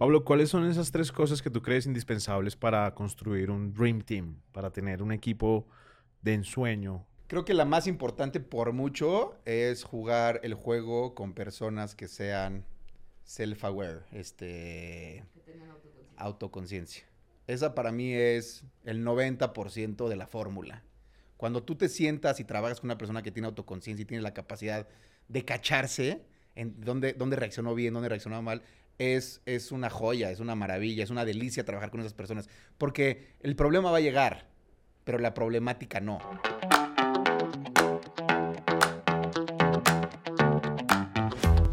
Pablo, ¿cuáles son esas tres cosas que tú crees indispensables para construir un Dream Team, para tener un equipo de ensueño? Creo que la más importante por mucho es jugar el juego con personas que sean self-aware, este, autoconciencia. Esa para mí es el 90% de la fórmula. Cuando tú te sientas y trabajas con una persona que tiene autoconciencia y tiene la capacidad de cacharse en dónde, dónde reaccionó bien, dónde reaccionó mal, es, es una joya, es una maravilla, es una delicia trabajar con esas personas. Porque el problema va a llegar, pero la problemática no.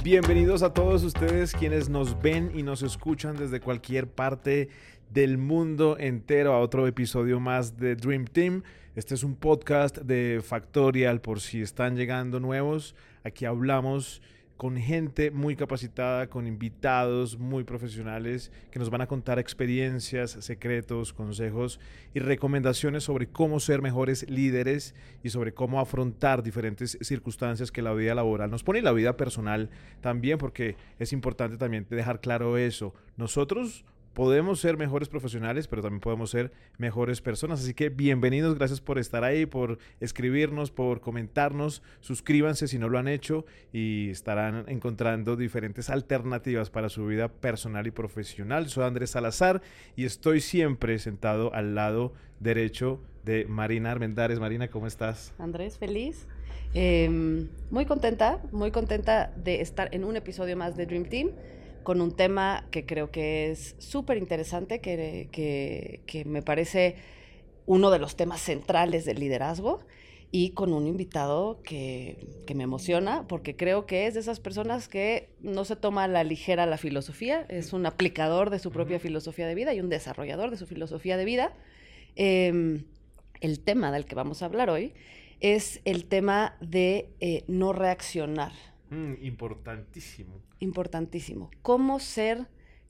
Bienvenidos a todos ustedes quienes nos ven y nos escuchan desde cualquier parte del mundo entero a otro episodio más de Dream Team. Este es un podcast de Factorial por si están llegando nuevos. Aquí hablamos con gente muy capacitada, con invitados muy profesionales que nos van a contar experiencias, secretos, consejos y recomendaciones sobre cómo ser mejores líderes y sobre cómo afrontar diferentes circunstancias que la vida laboral nos pone y la vida personal también, porque es importante también dejar claro eso. Nosotros podemos ser mejores profesionales, pero también podemos ser mejores personas. Así que bienvenidos, gracias por estar ahí, por escribirnos, por comentarnos. Suscríbanse si no lo han hecho y estarán encontrando diferentes alternativas para su vida personal y profesional. Soy Andrés Salazar y estoy siempre sentado al lado derecho de Marina Armendares. Marina, ¿cómo estás? Andrés, feliz. Em, muy contenta, muy contenta de estar en un episodio más de Dream Team con un tema que creo que es súper interesante, que, que, me parece uno de los temas centrales del liderazgo y con un invitado que, que, me emociona porque creo que es de esas personas que no se toma a la ligera la filosofía, es un aplicador de su propia filosofía de vida y un desarrollador de su filosofía de vida. Em, el tema del que vamos a hablar hoy es el tema de eh, no reaccionar. Mm, importantísimo importantísimo. Cómo ser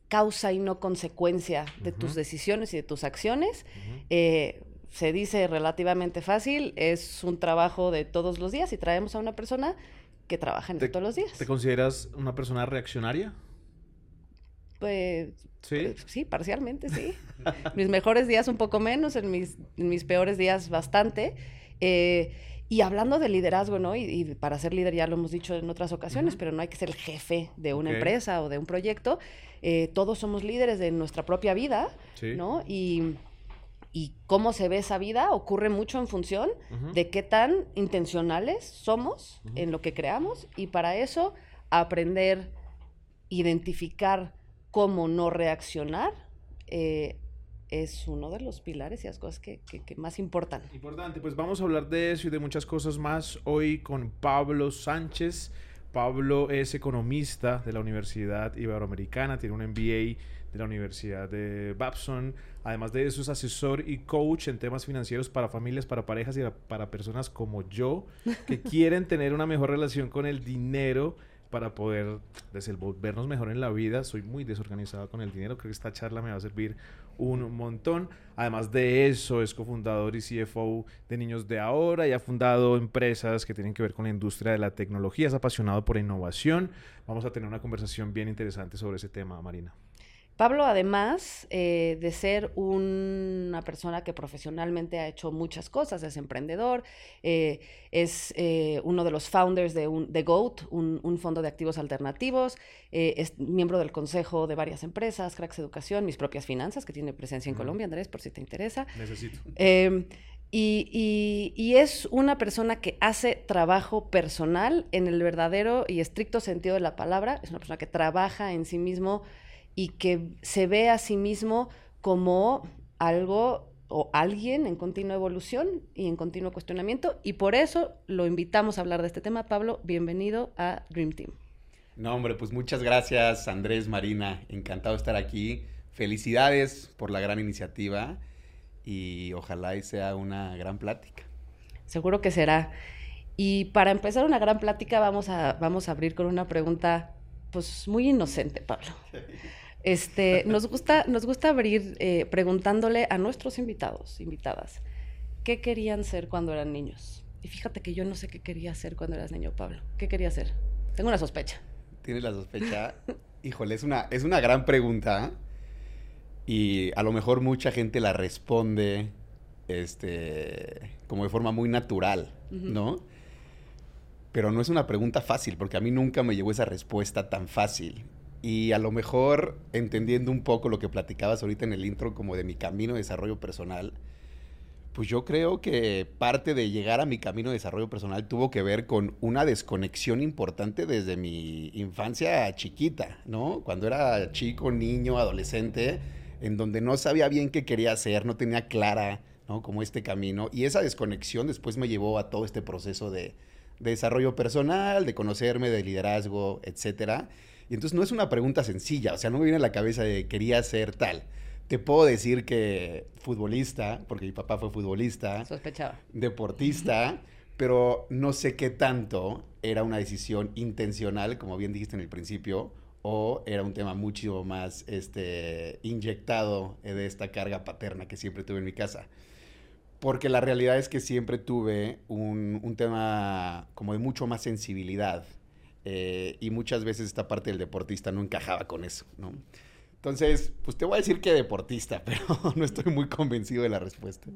causa y no consecuencia de tus decisiones y de tus acciones. Eh, se dice relativamente fácil, es un trabajo de todos los días y traemos a una persona que trabaja en todos los días. ¿Te consideras una persona reaccionaria? Pues sí, pues, sí parcialmente sí. mis mejores días un poco menos, en mis, mis peores días bastante. Eh, y hablando de liderazgo, ¿no? Y, para ser líder ya lo hemos dicho en otras ocasiones, pero no hay que ser el jefe de una empresa o de un proyecto. Eh, todos somos líderes de nuestra propia vida, ¿no? Y, cómo se ve esa vida ocurre mucho en función de qué tan intencionales somos en lo que creamos y para eso aprender, identificar cómo no reaccionar. Eh, es uno de los pilares y las cosas que, más importan. Importante, pues vamos a hablar de eso y de muchas cosas más hoy con Pablo Sánchez. Pablo es economista de la Universidad Iberoamericana, tiene un MBA de la Universidad de Babson. Además de eso, es asesor y coach en temas financieros para familias, para parejas y para personas como yo que quieren tener una mejor relación con el dinero para poder desenvolvernos mejor en la vida. Soy muy desorganizado con el dinero. Creo que esta charla me va a servir un montón. Además de eso, es cofundador y CFO de Niños de Ahora y ha fundado empresas que tienen que ver con la industria de la tecnología. Es apasionado por innovación. Vamos a tener una conversación bien interesante sobre ese tema, Marina. Pablo, además eh, de ser una persona que profesionalmente ha hecho muchas cosas, es emprendedor, eh, es eh, uno de los founders de, un, de GOAT, un, fondo de activos alternativos, es miembro del consejo de varias empresas, Cracks Educación, Mis Propias Finanzas, que tiene presencia en Colombia, Andrés, por si te interesa. Necesito. Em, y, y, es una persona que hace trabajo personal en el verdadero y estricto sentido de la palabra. Es una persona que trabaja en sí mismo y que se ve a sí mismo como algo o alguien en continua evolución y en continuo cuestionamiento. Y por eso lo invitamos a hablar de este tema. Pablo, bienvenido a Dream Team. No, hombre, pues muchas gracias, Andrés, Marina. Encantado de estar aquí. Felicidades por la gran iniciativa y ojalá y sea una gran plática. Seguro que será. Y para empezar una gran plática vamos a, vamos a abrir con una pregunta pues muy inocente, Pablo. Este, nos, gusta, nos gusta abrir eh, preguntándole a nuestros invitados, invitadas, ¿qué querían ser cuando eran niños? Y fíjate que yo no sé qué quería ser cuando eras niño, Pablo. ¿Qué quería ser? Tengo una sospecha. ¿Tienes la sospecha? Híjole, es una, es una gran pregunta y a lo mejor mucha gente la responde este, como de forma muy natural, ¿no? Pero no es una pregunta fácil, porque a mí nunca me llegó esa respuesta tan fácil. Y a lo mejor, entendiendo un poco lo que platicabas ahorita en el intro, como de mi camino de desarrollo personal, pues yo creo que parte de llegar a mi camino de desarrollo personal tuvo que ver con una desconexión importante desde mi infancia chiquita, ¿no? Cuando era chico, niño, adolescente, en donde no sabía bien qué quería hacer, no tenía clara, ¿no? Como este camino. Y esa desconexión después me llevó a todo este proceso de, de desarrollo personal, de conocerme, de liderazgo, etcétera. Y entonces no es una pregunta sencilla, o sea, no me viene a la cabeza de quería ser tal. Te puedo decir que futbolista, porque mi papá fue futbolista. Sospechaba. Deportista, pero no sé qué tanto era una decisión intencional, como bien dijiste en el principio, o era un tema mucho más este, inyectado de esta carga paterna que siempre tuve en mi casa. Porque la realidad es que siempre tuve un, un tema como de mucho más sensibilidad eh, y muchas veces esta parte del deportista no encajaba con eso, ¿no? Entonces, pues te voy a decir que deportista, pero no estoy muy convencido de la respuesta.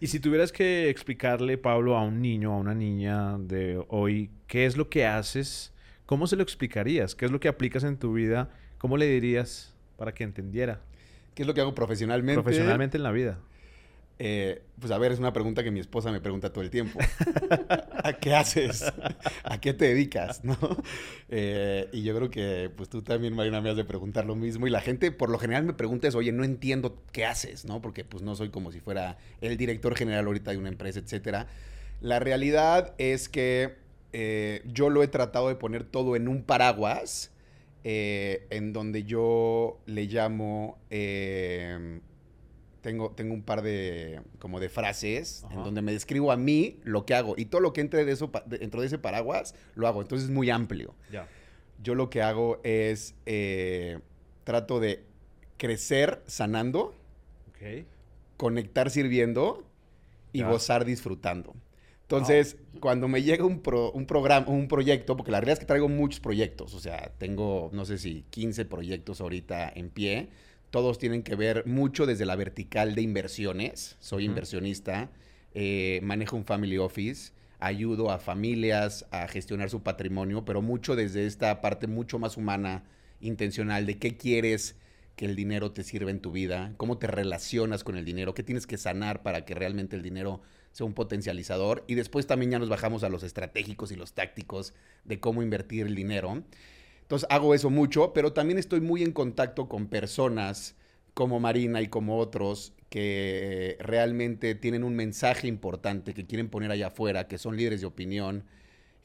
Y si tuvieras que explicarle, Pablo, a un niño, a una niña de hoy, qué es lo que haces, ¿cómo se lo explicarías? ¿Qué es lo que aplicas en tu vida? ¿Cómo le dirías para que entendiera? ¿Qué es lo que hago profesionalmente? Profesionalmente en la vida. Eh, pues a ver, es una pregunta que mi esposa me pregunta todo el tiempo. ¿A qué haces? ¿A qué te dedicas? ¿No? Eh, y yo creo que pues tú también, Marina, me has de preguntar lo mismo. Y la gente por lo general me pregunta eso, oye, no entiendo qué haces, ¿no? Porque pues no soy como si fuera el director general ahorita de una empresa, etcétera. La realidad es que eh, yo lo he tratado de poner todo en un paraguas, en donde yo le llamo tengo, tengo un par de, como de frases en donde me describo a mí lo que hago. Y todo lo que entre de eso, dentro de ese paraguas, lo hago. Entonces es muy amplio. Yo lo que hago es, eh, trato de crecer sanando, conectar sirviendo y gozar disfrutando. Entonces, cuando me llega un, un programa, un proyecto, porque la realidad es que traigo muchos proyectos, o sea, tengo, no sé si 15 proyectos ahorita en pie, todos tienen que ver mucho desde la vertical de inversiones. Soy inversionista, eh, manejo un family office, ayudo a familias a gestionar su patrimonio, pero mucho desde esta parte mucho más humana, intencional, de qué quieres que el dinero te sirva en tu vida, cómo te relacionas con el dinero, qué tienes que sanar para que realmente el dinero sea un potencializador. Y después también ya nos bajamos a los estratégicos y los tácticos de cómo invertir el dinero. Entonces hago eso mucho, pero también estoy muy en contacto con personas como Marina y como otros que realmente tienen un mensaje importante que quieren poner allá afuera, que son líderes de opinión,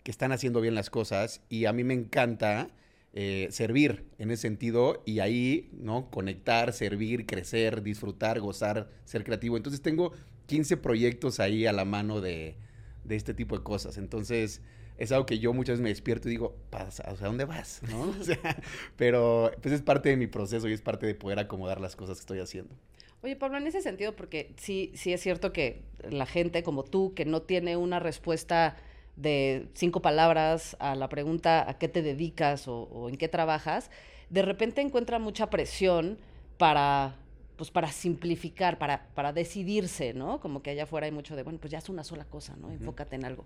que están haciendo bien las cosas y a mí me encanta eh, servir en ese sentido y ahí, ¿no? Conectar, servir, crecer, disfrutar, gozar, ser creativo. Entonces tengo 15 proyectos ahí a la mano de, de este tipo de cosas. Entonces, es algo que yo muchas veces me despierto y digo, ¿a dónde vas? ¿No? pero pues es parte de mi proceso y es parte de poder acomodar las cosas que estoy haciendo. Oye, Pablo, en ese sentido, porque sí, sí es cierto que la gente como tú, que no tiene una respuesta de cinco palabras a la pregunta a qué te dedicas o, en qué trabajas, de repente encuentra mucha presión para pues para simplificar, para, para decidirse, ¿no? Como que allá afuera hay mucho de, bueno, pues ya es una sola cosa, ¿no? Enfócate en algo.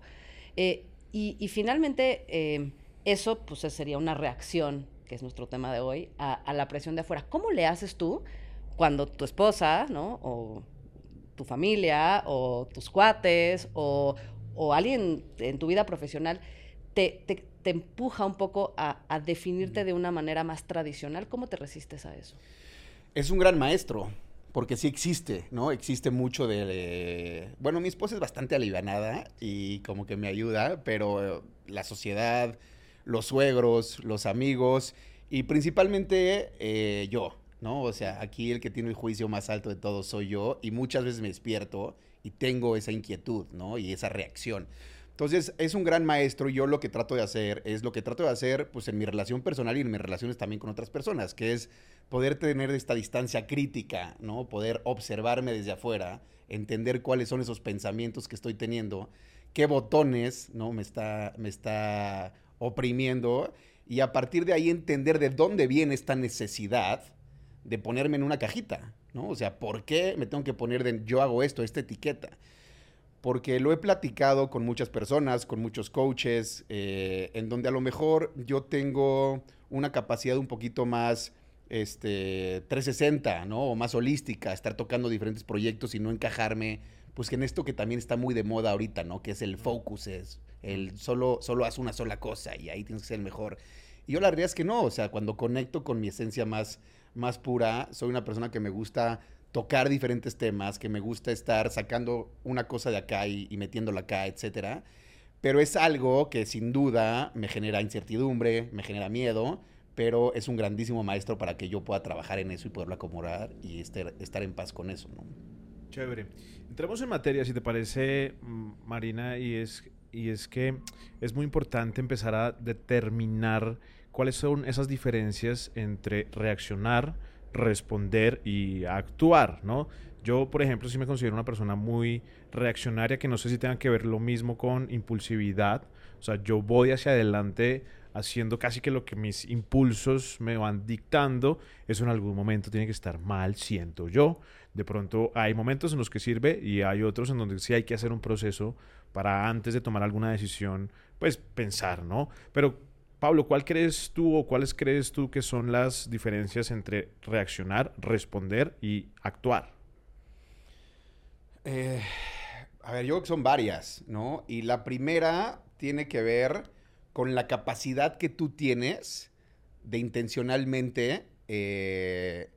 Eh, y, finalmente, eh, eso pues sería una reacción, que es nuestro tema de hoy, a, la presión de afuera. ¿Cómo le haces tú cuando tu esposa, ¿no? O tu familia, o tus cuates, o, alguien en tu vida profesional te, empuja un poco a, a, definirte de una manera más tradicional. ¿Cómo te resistes a eso? Es un gran maestro porque sí existe, ¿no? Existe mucho de... bueno, mi esposa es bastante alivianada y como que me ayuda, pero la sociedad, los suegros, los amigos y principalmente eh, yo, ¿no? O sea, aquí el que tiene el juicio más alto de todos soy yo y muchas veces me despierto y tengo esa inquietud, ¿no? Y esa reacción. Entonces, es un gran maestro. Yo lo que trato de hacer es lo que trato de hacer, pues en mi relación personal y en mis relaciones también con otras personas, que es poder tener esta distancia crítica, ¿no? Poder observarme desde afuera, entender cuáles son esos pensamientos que estoy teniendo, qué botones, ¿no? Me está, me está oprimiendo y a partir de ahí entender de dónde viene esta necesidad de ponerme en una cajita, ¿no? O sea, ¿por qué me tengo que poner de yo hago esto, esta etiqueta? Porque lo he platicado con muchas personas, con muchos coaches, eh, en donde a lo mejor yo tengo una capacidad un poquito más este, 360, ¿no? O más holística, estar tocando diferentes proyectos y no encajarme, pues en esto que también está muy de moda ahorita, ¿no? Que es el focus, es el solo, solo haz una sola cosa y ahí tienes que ser el mejor. Y yo la realidad es que no, o sea, cuando conecto con mi esencia más, más pura, soy una persona que me gusta tocar diferentes temas, que me gusta estar sacando una cosa de acá y, metiéndola acá, etcétera. Pero es algo que sin duda me genera incertidumbre, me genera miedo, pero es un grandísimo maestro para que yo pueda trabajar en eso y poderlo acomodar y estar, estar en paz con eso, ¿no? Chévere. Entremos en materia, si te parece, Marina, y es, y es que es muy importante empezar a determinar cuáles son esas diferencias entre reaccionar, responder y actuar, ¿no? Yo, por ejemplo, sí me considero una persona muy reaccionaria, que no sé si tenga que ver lo mismo con impulsividad. O sea, yo voy hacia adelante haciendo casi que lo que mis impulsos me van dictando. Eso en algún momento tiene que estar mal, siento yo. De pronto hay momentos en los que sirve y hay otros en donde sí hay que hacer un proceso para antes de tomar alguna decisión, pues pensar, ¿no? Pero Pablo, ¿cuál crees tú o cuáles crees tú que son las diferencias entre reaccionar, responder y actuar? Eh, a ver, yo creo que son varias, ¿no? Y la primera tiene que ver con la capacidad que tú tienes de intencionalmente eh,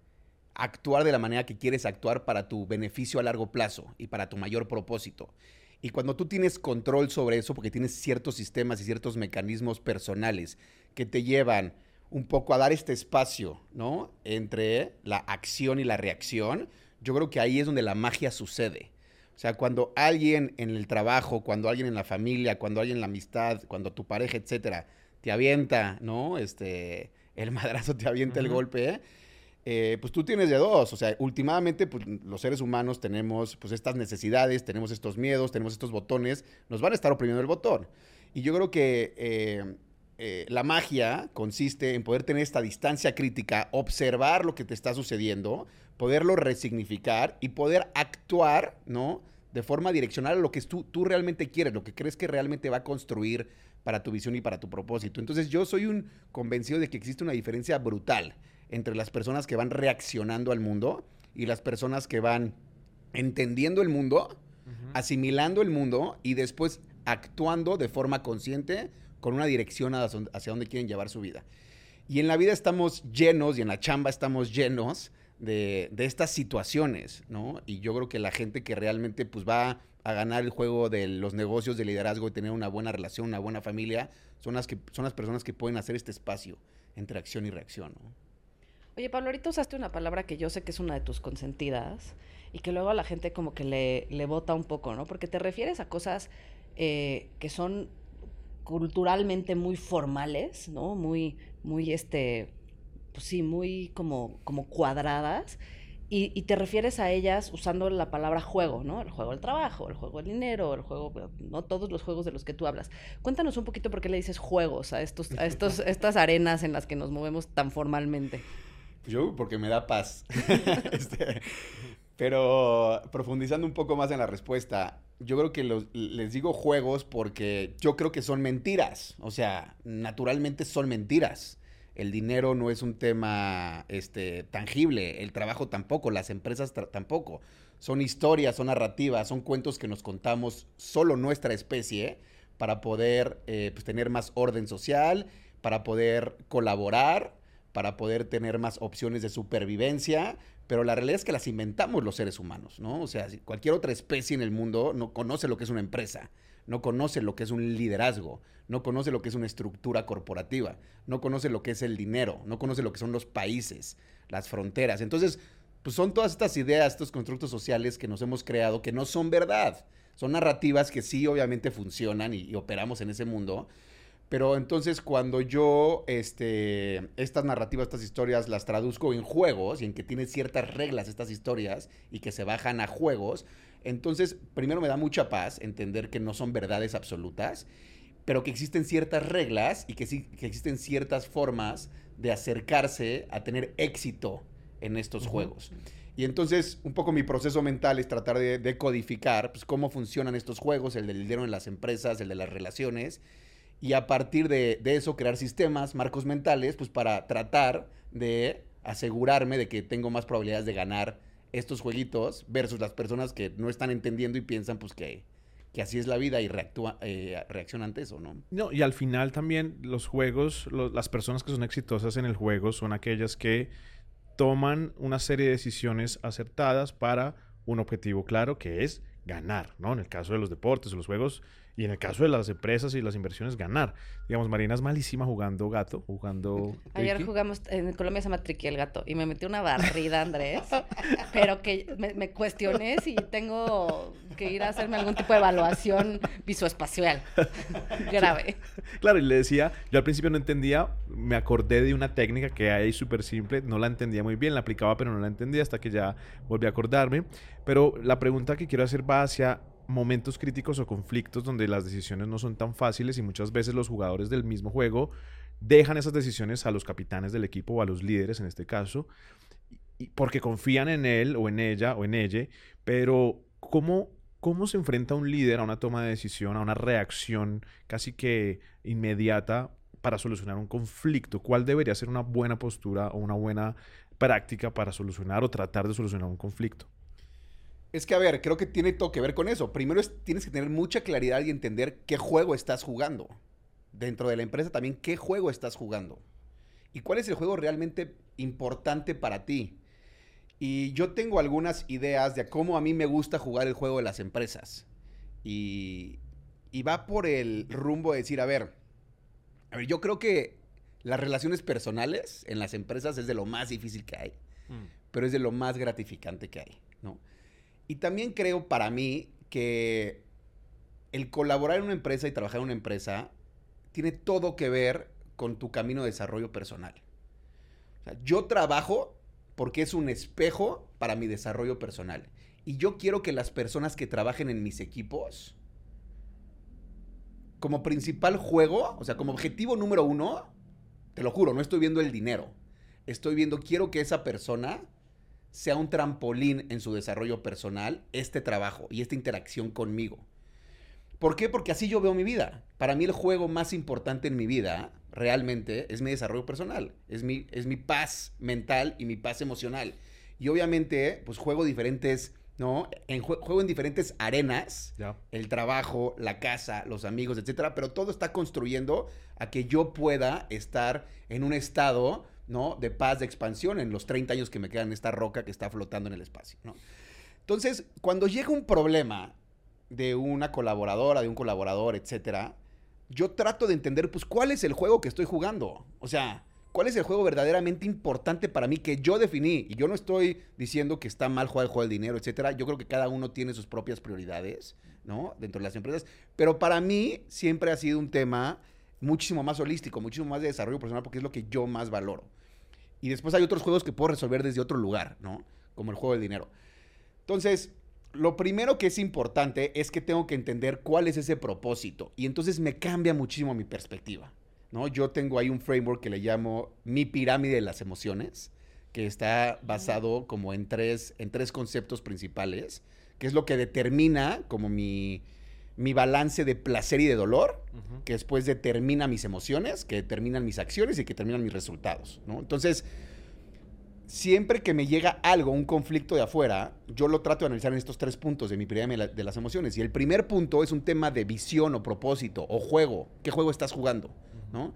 actuar de la manera que quieres actuar para tu beneficio a largo plazo y para tu mayor propósito. Y cuando tú tienes control sobre eso, porque tienes ciertos sistemas y ciertos mecanismos personales que te llevan un poco a dar este espacio, ¿no? Entre la acción y la reacción, yo creo que ahí es donde la magia sucede. O sea, cuando alguien en el trabajo, cuando alguien en la familia, cuando alguien en la amistad, cuando tu pareja, etcétera, te avienta, ¿no? Este, el madrazo te avienta el golpe, eh, pues tú tienes de dos. O sea, últimamente, pues los seres humanos tenemos pues estas necesidades, tenemos estos miedos, tenemos estos botones, nos van a estar oprimiendo el botón. Y yo creo que eh, eh, la magia consiste en poder tener esta distancia crítica, observar lo que te está sucediendo, poderlo resignificar y poder actuar, ¿no? De forma direccional a lo que tú, tú realmente quieres, lo que crees que realmente va a construir para tu visión y para tu propósito. Entonces yo soy un convencido de que existe una diferencia brutal entre las personas que van reaccionando al mundo y las personas que van entendiendo el mundo, asimilando el mundo y después actuando de forma consciente con una dirección hacia donde quieren llevar su vida. Y en la vida estamos llenos y en la chamba estamos llenos de, estas situaciones, ¿no? Y yo creo que la gente que realmente pues va a ganar el juego de los negocios de liderazgo y tener una buena relación, una buena familia, son las, que, son las personas que pueden hacer este espacio entre acción y reacción, ¿no? Oye, Pablo, ahorita usaste una palabra que yo sé que es una de tus consentidas y que luego a la gente como que le, le bota un poco, ¿no? Porque te refieres a cosas eh, que son culturalmente muy formales, ¿no? Muy, muy, este, pues sí, muy como, como cuadradas. Y, te refieres a ellas usando la palabra juego, ¿no? El juego del trabajo, el juego del dinero, el juego, no todos los juegos de los que tú hablas. Cuéntanos un poquito por qué le dices juegos a estos, a estos, estas arenas en las que nos movemos tan formalmente. Yo, porque me da paz. Este, pero profundizando un poco más en la respuesta, yo creo que les digo juegos porque yo creo que son mentiras. O sea, naturalmente son mentiras el dinero no es un tema este, tangible, el trabajo tampoco, las empresas tampoco. Son historias, son narrativas, son cuentos que nos contamos solo nuestra especie para poder eh, pues, tener más orden social, para poder colaborar, para poder tener más opciones de supervivencia, pero la realidad es que las inventamos los seres humanos, ¿no? O sea, cualquier otra especie en el mundo no conoce lo que es una empresa no conoce lo que es un liderazgo, no conoce lo que es una estructura corporativa, no conoce lo que es el dinero, no conoce lo que son los países, las fronteras. Entonces, pues son todas estas ideas, estos constructos sociales que nos hemos creado que no son verdad. Son narrativas que sí, obviamente funcionan y, operamos en ese mundo. Pero entonces cuando yo este, estas narrativas, estas historias las traduzco en juegos y en que tienen ciertas reglas estas historias y que se bajan a juegos, entonces, primero me da mucha paz entender que no son verdades absolutas. pero que existen ciertas reglas y que, sí, que existen ciertas formas de acercarse a tener éxito en estos juegos. Y entonces, un poco mi proceso mental es tratar de, codificar pues, cómo funcionan estos juegos, el del dinero en las empresas, el de las relaciones, y a partir de, eso crear sistemas, marcos mentales, pues para tratar de asegurarme de que tengo más probabilidades de ganar estos jueguitos versus las personas que no están entendiendo y piensan pues que, que así es la vida y reactúa, eh, ante eso, ¿no? No, y al final también los juegos, las personas que son exitosas en el juego son aquellas que toman una serie de decisiones acertadas para un objetivo claro que es ganar, ¿no? En el caso de los deportes, los juegos y en el caso de las empresas y las inversiones, ganar. Digamos, Marina es malísima jugando gato, jugando... Ayer jugamos, en Colombia se llama Triqui el gato, y me metí una barrida, Andrés, pero que me, cuestioné si tengo que ir a hacerme algún tipo de evaluación visoespacial grave. Claro, y le decía, yo al principio no entendía, me acordé de una técnica que hay súper simple, no la entendía muy bien, la aplicaba pero no la entendía hasta que ya volví a acordarme. Pero la pregunta que quiero hacer va hacia momentos críticos o conflictos donde las decisiones no son tan fáciles y muchas veces los jugadores del mismo juego dejan esas decisiones a los capitanes del equipo o a los líderes en este caso, porque confían en él o en ella o en ella, pero ¿cómo, ¿cómo se enfrenta un líder a una toma de decisión, a una reacción casi que inmediata para solucionar un conflicto? ¿Cuál debería ser una buena postura o una buena práctica para solucionar o tratar de solucionar un conflicto? Es que, a ver, creo que tiene todo que ver con eso. Primero es, tienes que tener mucha claridad y entender qué juego estás jugando. Dentro de la empresa también, qué juego estás jugando. Y cuál es el juego realmente importante para ti. Y yo tengo algunas ideas de cómo a mí me gusta jugar el juego de las empresas. Y, y va por el rumbo de decir, a ver, a ver, yo creo que las relaciones personales en las empresas es de lo más difícil que hay, mm. pero es de lo más gratificante que hay, ¿no? Y también creo para mí que el colaborar en una empresa y trabajar en una empresa tiene todo que ver con tu camino de desarrollo personal. yo trabajo porque es un espejo para mi desarrollo personal. Y yo quiero que las personas que trabajen en mis equipos, como principal juego, o sea, como objetivo número uno, te lo juro, no estoy viendo el dinero. Estoy viendo, quiero que esa persona sea un trampolín en su desarrollo personal este trabajo y esta interacción conmigo. ¿Por qué? Porque así yo veo mi vida. Para mí el juego más importante en mi vida realmente es mi desarrollo personal, es mi, es mi paz mental y mi paz emocional. Y obviamente, pues juego diferentes, ¿no? En juego en diferentes arenas, el trabajo, la casa, los amigos, etcétera, pero todo está construyendo a que yo pueda estar en un estado ¿no? De paz, de expansión en los 30 años que me quedan en esta roca que está flotando en el espacio, ¿no? Entonces, cuando llega un problema de una colaboradora, de un colaborador, etcétera, yo trato de entender, pues, cuál es el juego que estoy jugando. O sea, cuál es el juego verdaderamente importante para mí que yo definí. Y yo no estoy diciendo que está mal jugar el juego del dinero, etcétera. Yo creo que cada uno tiene sus propias prioridades, ¿no? Dentro de las empresas. Pero para mí siempre ha sido un tema muchísimo más holístico, muchísimo más de desarrollo personal, porque es lo que yo más valoro. Y después hay otros juegos que puedo resolver desde otro lugar, ¿no? Como el juego del dinero. Entonces, lo primero que es importante es que tengo que entender cuál es ese propósito. Y entonces me cambia muchísimo mi perspectiva, ¿no? Yo tengo ahí un framework que le llamo mi pirámide de las emociones, que está basado como en tres, en tres conceptos principales, que es lo que determina como mi, mi balance de placer y de dolor, que después determina mis emociones, que determinan mis acciones y que determinan mis resultados, ¿no? Entonces, siempre que me llega algo, un conflicto de afuera, yo lo trato de analizar en estos tres puntos de mi pirámide de las emociones. Y el primer punto es un tema de visión o propósito o juego. ¿Qué juego estás jugando? ¿No?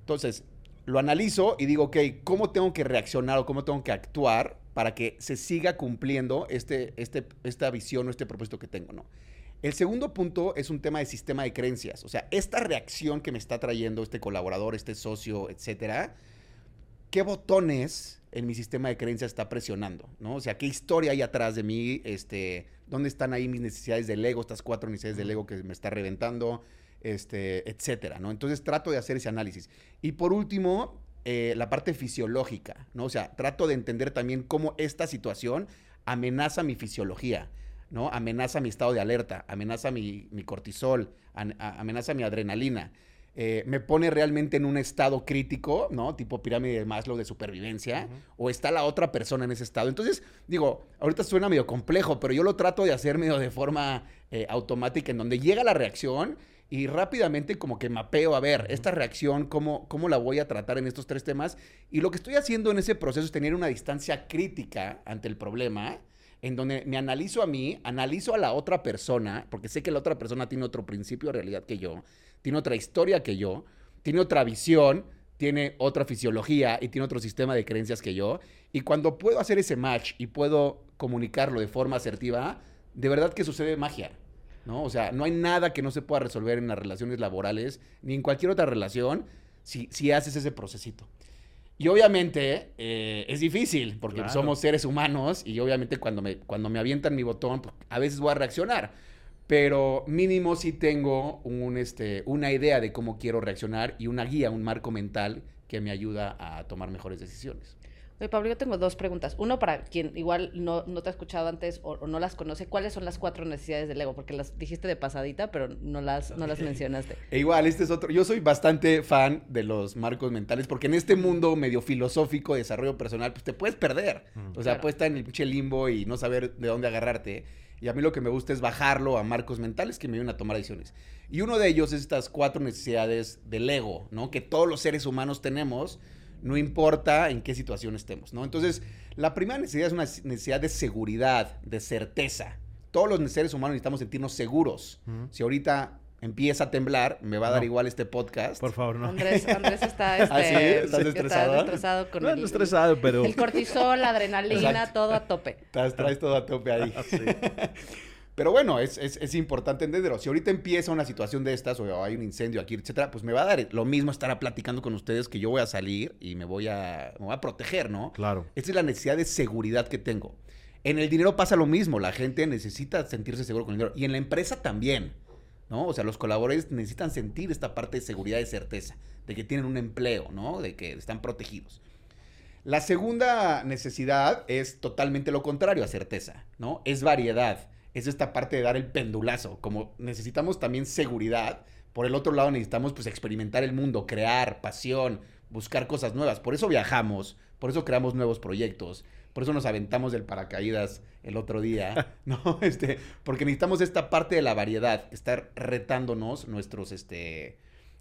Entonces, lo analizo y digo, ok, ¿cómo tengo que reaccionar o cómo tengo que actuar para que se siga cumpliendo este, este, esta visión o este propósito que tengo, ¿no? El segundo punto es un tema de sistema de creencias. O sea, esta reacción que me está trayendo este colaborador, este socio, etcétera, ¿qué botones en mi sistema de creencias está presionando? ¿no? O sea, ¿qué historia hay atrás de mí? Este, ¿Dónde están ahí mis necesidades del ego, estas cuatro necesidades del ego que me está reventando? Este, etcétera, ¿no? Entonces trato de hacer ese análisis. Y por último, eh, la parte fisiológica, ¿no? O sea, trato de entender también cómo esta situación amenaza mi fisiología ¿no? Amenaza mi estado de alerta, amenaza mi, cortisol, amenaza mi adrenalina. Eh, me pone realmente en un estado crítico, ¿no? Tipo pirámide de Maslow de supervivencia, o está la otra persona en ese estado. Entonces, digo, ahorita suena medio complejo, pero yo lo trato de hacer medio de forma eh, automática, en donde llega la reacción y rápidamente como que mapeo, a ver, esta reacción, ¿cómo, ¿cómo la voy a tratar en estos tres temas? Y lo que estoy haciendo en ese proceso es tener una distancia crítica ante el problema, en donde me analizo a mí, analizo a la otra persona, porque sé que la otra persona tiene otro principio de realidad que yo, tiene otra historia que yo, tiene otra visión, tiene otra fisiología y tiene otro sistema de creencias que yo. Y cuando puedo hacer ese match y puedo comunicarlo de forma asertiva, de verdad que sucede magia. ¿no? O sea, no hay nada que no se pueda resolver en las relaciones laborales ni en cualquier otra relación si, si haces ese procesito. Y obviamente eh, es difícil porque somos seres humanos y obviamente cuando me, cuando me avientan mi botón, pues, a veces voy a reaccionar. Pero mínimo sí tengo un, este, una idea de cómo quiero reaccionar y una guía, un marco mental que me ayuda a tomar mejores decisiones. Oye, Pablo, yo tengo dos preguntas. Uno, para quien igual no, no te ha escuchado antes o, no las conoce, ¿cuáles son las cuatro necesidades del ego? Porque las dijiste de pasadita, pero no las, no las mencionaste. E igual, este es otro. Yo soy bastante fan de los marcos mentales, porque en este mundo medio filosófico de desarrollo personal, pues te puedes perder. o sea, puedes estar en el pinche limbo y no saber de dónde agarrarte. Y a mí lo que me gusta es bajarlo a marcos mentales que me ayuden a tomar decisiones. Y uno de ellos es estas cuatro necesidades del ego, ¿no? Que todos los seres humanos tenemos no importa en qué situación estemos, ¿no? Entonces, la primera necesidad es una necesidad de seguridad, de certeza. Todos los seres humanos necesitamos sentirnos seguros. Si ahorita empieza a temblar, me va a dar igual este podcast. Por favor, no. Andrés, Andrés está, este, ¿Ah, sí? ¿Estás estresado? Está estresado con no, el, estresado, pero... El cortisol, la adrenalina, todo a tope. Estás, traes todo a tope ahí. sí. Pero bueno, es, es, es, importante entenderlo. Si ahorita empieza una situación de estas, o hay un incendio aquí, etcétera, pues me va a dar lo mismo estar platicando con ustedes que yo voy a salir y me voy a, me voy a proteger, ¿no? Claro. Esa es la necesidad de seguridad que tengo. En el dinero pasa lo mismo. La gente necesita sentirse seguro con el dinero. Y en la empresa también, ¿no? O sea, los colaboradores necesitan sentir esta parte de seguridad y certeza, de que tienen un empleo, ¿no? De que están protegidos. La segunda necesidad es totalmente lo contrario a certeza, ¿no? Es variedad es esta parte de dar el pendulazo. Como necesitamos también seguridad, por el otro lado necesitamos pues experimentar el mundo, crear pasión, buscar cosas nuevas. Por eso viajamos, por eso creamos nuevos proyectos, por eso nos aventamos del paracaídas el otro día, ¿no? Este, porque necesitamos esta parte de la variedad, estar retándonos nuestros, este,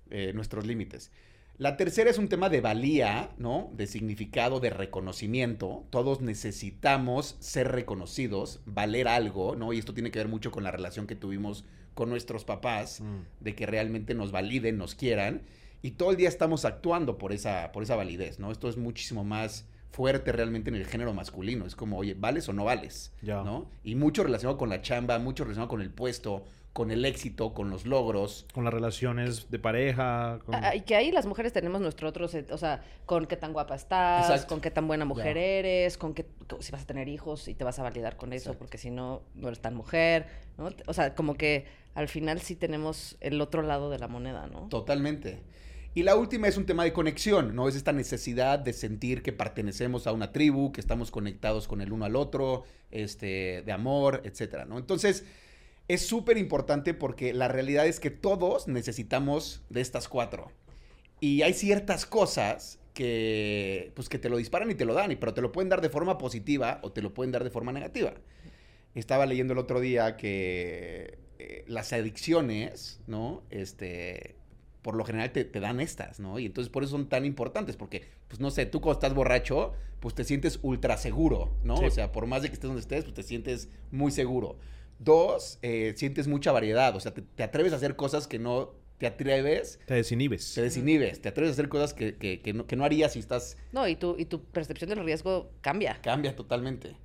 eh, nuestros límites. La tercera es un tema de valía, ¿no? De significado, de reconocimiento. Todos necesitamos ser reconocidos, valer algo, ¿no? Y esto tiene que ver mucho con la relación que tuvimos con nuestros papás, mm. de que realmente nos validen, nos quieran. Y todo el día estamos actuando por esa, por esa validez, ¿no? Esto es muchísimo más fuerte realmente en el género masculino. Es como, oye, ¿vales o no vales? ¿No? Y mucho relacionado con la chamba, mucho relacionado con el puesto, con el éxito, con los logros. Con las relaciones de pareja. Ah, y que ahí las mujeres tenemos nuestro otro, o sea, con qué tan guapa estás, con qué tan buena mujer eres, con qué, si vas a tener hijos y te vas a validar con eso, porque si no, no eres tan mujer, ¿no? O sea, como que al final sí tenemos el otro lado de la moneda, ¿no? Totalmente. Y la última es un tema de conexión, ¿no? Es esta necesidad de sentir que pertenecemos a una tribu, que estamos conectados con el uno al otro, este, de amor, etcétera, ¿no? Entonces, es súper importante porque la realidad es que todos necesitamos de estas cuatro. Y hay ciertas cosas que, pues, que te lo disparan y te lo dan, pero te lo pueden dar de forma positiva o te lo pueden dar de forma negativa. Estaba leyendo el otro día que eh, las adicciones, ¿no? Este, por lo general te, dan estas, ¿no? Y entonces por eso son tan importantes, porque, pues no sé, tú cuando estás borracho, pues te sientes ultra seguro, ¿no? O sea, por más de que estés donde estés, pues te sientes muy seguro. Dos, eh, sientes mucha variedad, o sea, te, atreves a hacer cosas que no te atreves. Te desinhibes. Te desinhibes, te atreves a hacer cosas que, que, no, que no, harías si estás... No, y tu, y tu percepción del riesgo cambia. Cambia totalmente.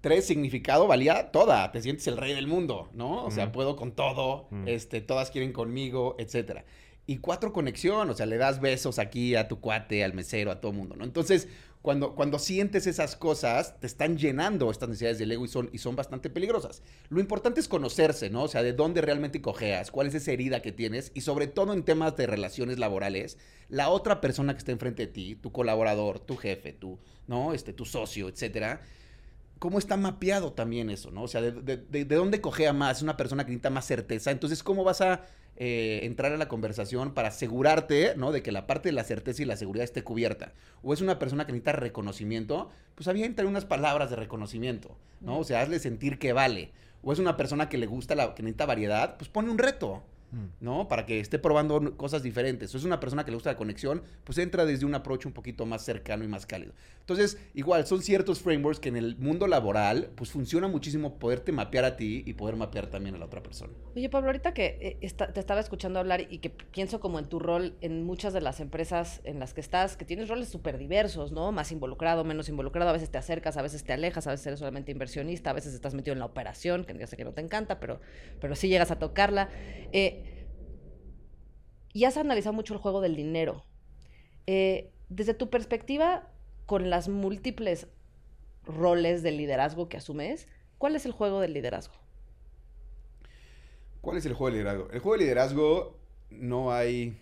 Tres, significado, valía toda, te sientes el rey del mundo, ¿no? O sea, puedo con todo, este, todas quieren conmigo, etcétera. Y cuatro, conexión, o sea, le das besos aquí a tu cuate, al mesero, a todo mundo, ¿no? Entonces, cuando, cuando sientes esas cosas, te están llenando estas necesidades del ego y son, y son bastante peligrosas. Lo importante es conocerse, ¿no? O sea, de dónde realmente cojeas, cuál es esa herida que tienes y sobre todo en temas de relaciones laborales, la otra persona que está enfrente de ti, tu colaborador, tu jefe, tu, ¿no? Este, tu socio, etcétera, cómo está mapeado también eso, ¿no? O sea, de, de, dónde cogea más, es una persona que necesita más certeza. Entonces, ¿cómo vas a eh, entrar a la conversación para asegurarte, ¿no? De que la parte de la certeza y la seguridad esté cubierta. O es una persona que necesita reconocimiento, pues avienta unas palabras de reconocimiento, ¿no? O sea, hazle sentir que vale. O es una persona que le gusta, la, que necesita variedad, pues pone un reto. Mm. ¿no? Para que esté probando cosas diferentes. O es una persona que le gusta la conexión, pues entra desde un approach un poquito más cercano y más cálido. Entonces, igual, son ciertos frameworks que en el mundo laboral, pues funciona muchísimo poderte mapear a ti y poder mapear también a la otra persona. Oye, Pablo, ahorita que eh, te estaba escuchando hablar y que pienso como en tu rol en muchas de las empresas en las que estás, que tienes roles súper diversos, ¿no? Más involucrado, menos involucrado, a veces te acercas, a veces te alejas, a veces eres solamente inversionista, a veces estás metido en la operación, que ya sé que no te encanta, pero, pero sí llegas a tocarla. Eh, y has analizado mucho el juego del dinero. Eh, desde tu perspectiva, con las múltiples roles de liderazgo que asumes, ¿cuál es el juego del liderazgo? ¿Cuál es el juego del liderazgo? El juego de liderazgo no hay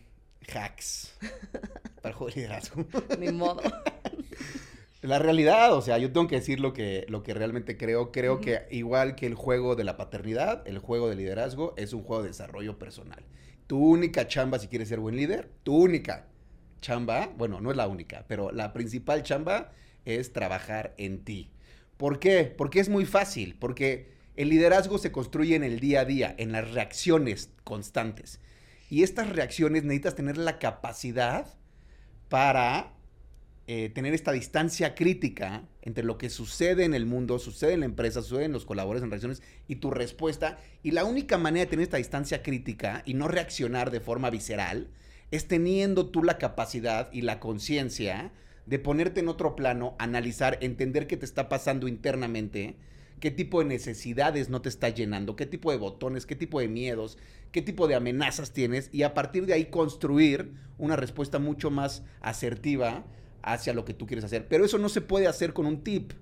hacks para el juego de liderazgo. Ni modo. La realidad, o sea, yo tengo que decir lo que, lo que realmente creo. Creo que igual que el juego de la paternidad, el juego de liderazgo es un juego de desarrollo personal. Tu única chamba si quieres ser buen líder, tu única chamba, bueno, no es la única, pero la principal chamba es trabajar en ti. ¿Por qué? Porque es muy fácil, porque el liderazgo se construye en el día a día, en las reacciones constantes. Y estas reacciones necesitas tener la capacidad para eh, tener esta distancia crítica entre lo que sucede en el mundo, sucede en la empresa, sucede en los colaboradores, en reacciones y tu respuesta. Y la única manera de tener esta distancia crítica y no reaccionar de forma visceral es teniendo tú la capacidad y la conciencia de ponerte en otro plano, analizar, entender qué te está pasando internamente, qué tipo de necesidades no te está llenando, qué tipo de botones, qué tipo de miedos, qué tipo de amenazas tienes y a partir de ahí construir una respuesta mucho más asertiva hacia lo que tú quieres hacer. Pero eso no se puede hacer con un tip.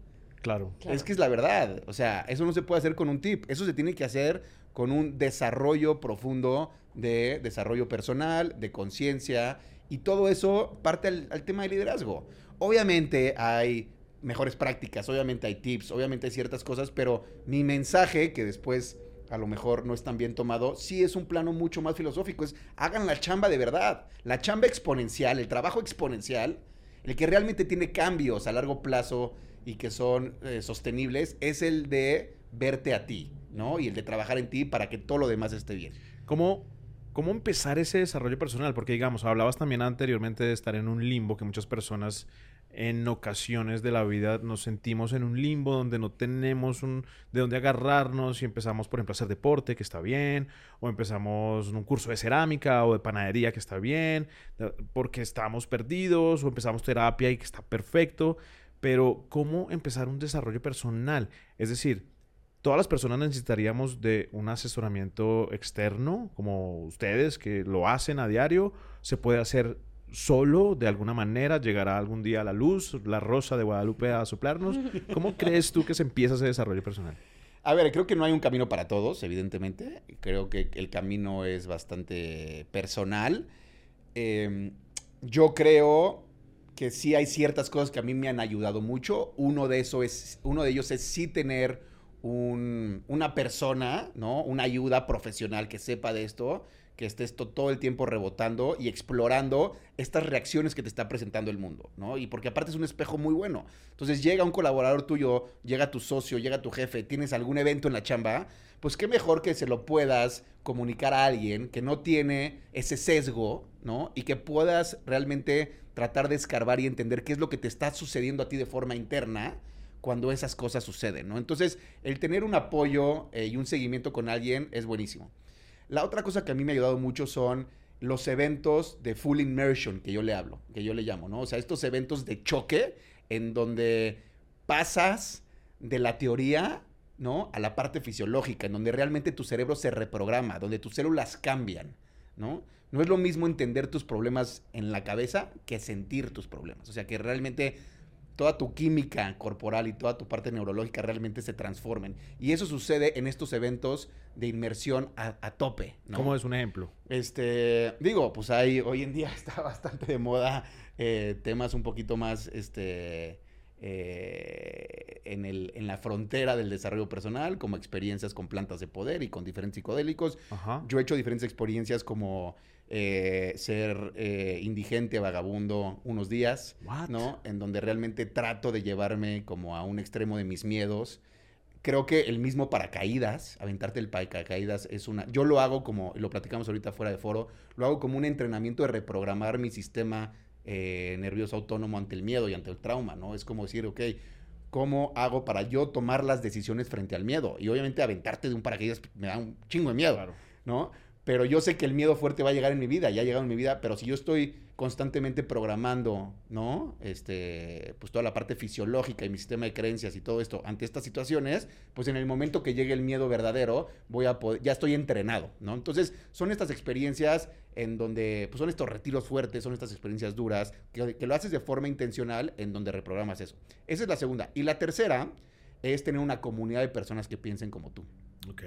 Claro. Es que es la verdad. O sea, eso no se puede hacer con un tip. Eso se tiene que hacer con un desarrollo profundo de desarrollo personal, de conciencia. Y todo eso parte al, tema de liderazgo. Obviamente hay mejores prácticas, obviamente hay tips, obviamente hay ciertas cosas, pero mi mensaje, que después a lo mejor no es tan bien tomado, sí es un plano mucho más filosófico. Es hagan la chamba de verdad. La chamba exponencial, el trabajo exponencial el que realmente tiene cambios a largo plazo y que son eh, sostenibles es el de verte a ti, ¿no? Y el de trabajar en ti para que todo lo demás esté bien. ¿Cómo, cómo empezar ese desarrollo personal? Porque, digamos, hablabas también anteriormente de estar en un limbo que muchas personas en ocasiones de la vida nos sentimos en un limbo donde no tenemos un, de dónde agarrarnos y empezamos, por ejemplo, a hacer deporte, que está bien, o empezamos un curso de cerámica o de panadería, que está bien, porque estamos perdidos, o empezamos terapia y que está perfecto, pero ¿cómo empezar un desarrollo personal? Es decir, todas las personas necesitaríamos de un asesoramiento externo, como ustedes que lo hacen a diario, se puede hacer solo, de alguna manera, llegará algún día a la luz, la rosa de Guadalupe a soplarnos. ¿Cómo crees tú que se empieza ese desarrollo personal? A ver, creo que no hay un camino para todos, evidentemente. Creo que el camino es bastante personal. Em, yo creo que sí hay ciertas cosas que a mí me han ayudado mucho. Uno de, eso es, uno de ellos es sí tener una persona, ¿no? Una ayuda profesional que sepa de esto que estés todo el tiempo rebotando y explorando estas reacciones que te está presentando el mundo, ¿no? Y porque aparte es un espejo muy bueno. Entonces llega un colaborador tuyo, llega tu socio, llega tu jefe, tienes algún evento en la chamba, pues qué mejor que se lo puedas comunicar a alguien que no tiene ese sesgo, ¿no? Y que puedas realmente tratar de escarbar y entender qué es lo que te está sucediendo a ti de forma interna cuando esas cosas suceden, ¿no? Entonces, el tener un apoyo eh, y un seguimiento con alguien es buenísimo. La otra cosa que a mí me ha ayudado mucho son los eventos de full immersion que yo le hablo, que yo le llamo, ¿no? O sea, estos eventos de choque en donde pasas de la teoría, ¿no? A la parte fisiológica, en donde realmente tu cerebro se reprograma, donde tus células cambian, ¿no? No es lo mismo entender tus problemas en la cabeza que sentir tus problemas. O sea, que realmente toda tu química corporal y toda tu parte neurológica realmente se transformen. Y eso sucede en estos eventos de inmersión a, tope. ¿no? ¿Cómo es un ejemplo? Este, digo, pues hay, hoy en día está bastante de moda eh, temas un poquito más, este, eh, en, el, en la frontera del desarrollo personal, como experiencias con plantas de poder y con diferentes psicodélicos. Yo he hecho diferentes experiencias como eh, ser eh, indigente, vagabundo unos días, ¿no? En donde realmente trato de llevarme como a un extremo de mis miedos. Creo que el mismo paracaídas, aventarte el paracaídas es una... Yo lo hago como, lo platicamos ahorita fuera de foro, lo hago como un entrenamiento de reprogramar mi sistema eh, nervioso autónomo ante el miedo y ante el trauma, ¿no? Es como decir, ok, ¿cómo hago para yo tomar las decisiones frente al miedo? Y obviamente aventarte de un paracaídas me da un chingo de miedo, ¿no? Pero yo sé que el miedo fuerte va a llegar en mi vida, ya ha llegado en mi vida, pero si yo estoy constantemente programando, ¿no? Este, pues toda la parte fisiológica y mi sistema de creencias y todo esto ante estas situaciones, pues en el momento que llegue el miedo verdadero, voy a poder, ya estoy entrenado, ¿no? Entonces, son estas experiencias en donde, pues son estos retiros fuertes, son estas experiencias duras, que, lo haces de forma intencional, en donde reprogramas eso. Esa es la segunda. Y la tercera es tener una comunidad de personas que piensen como tú.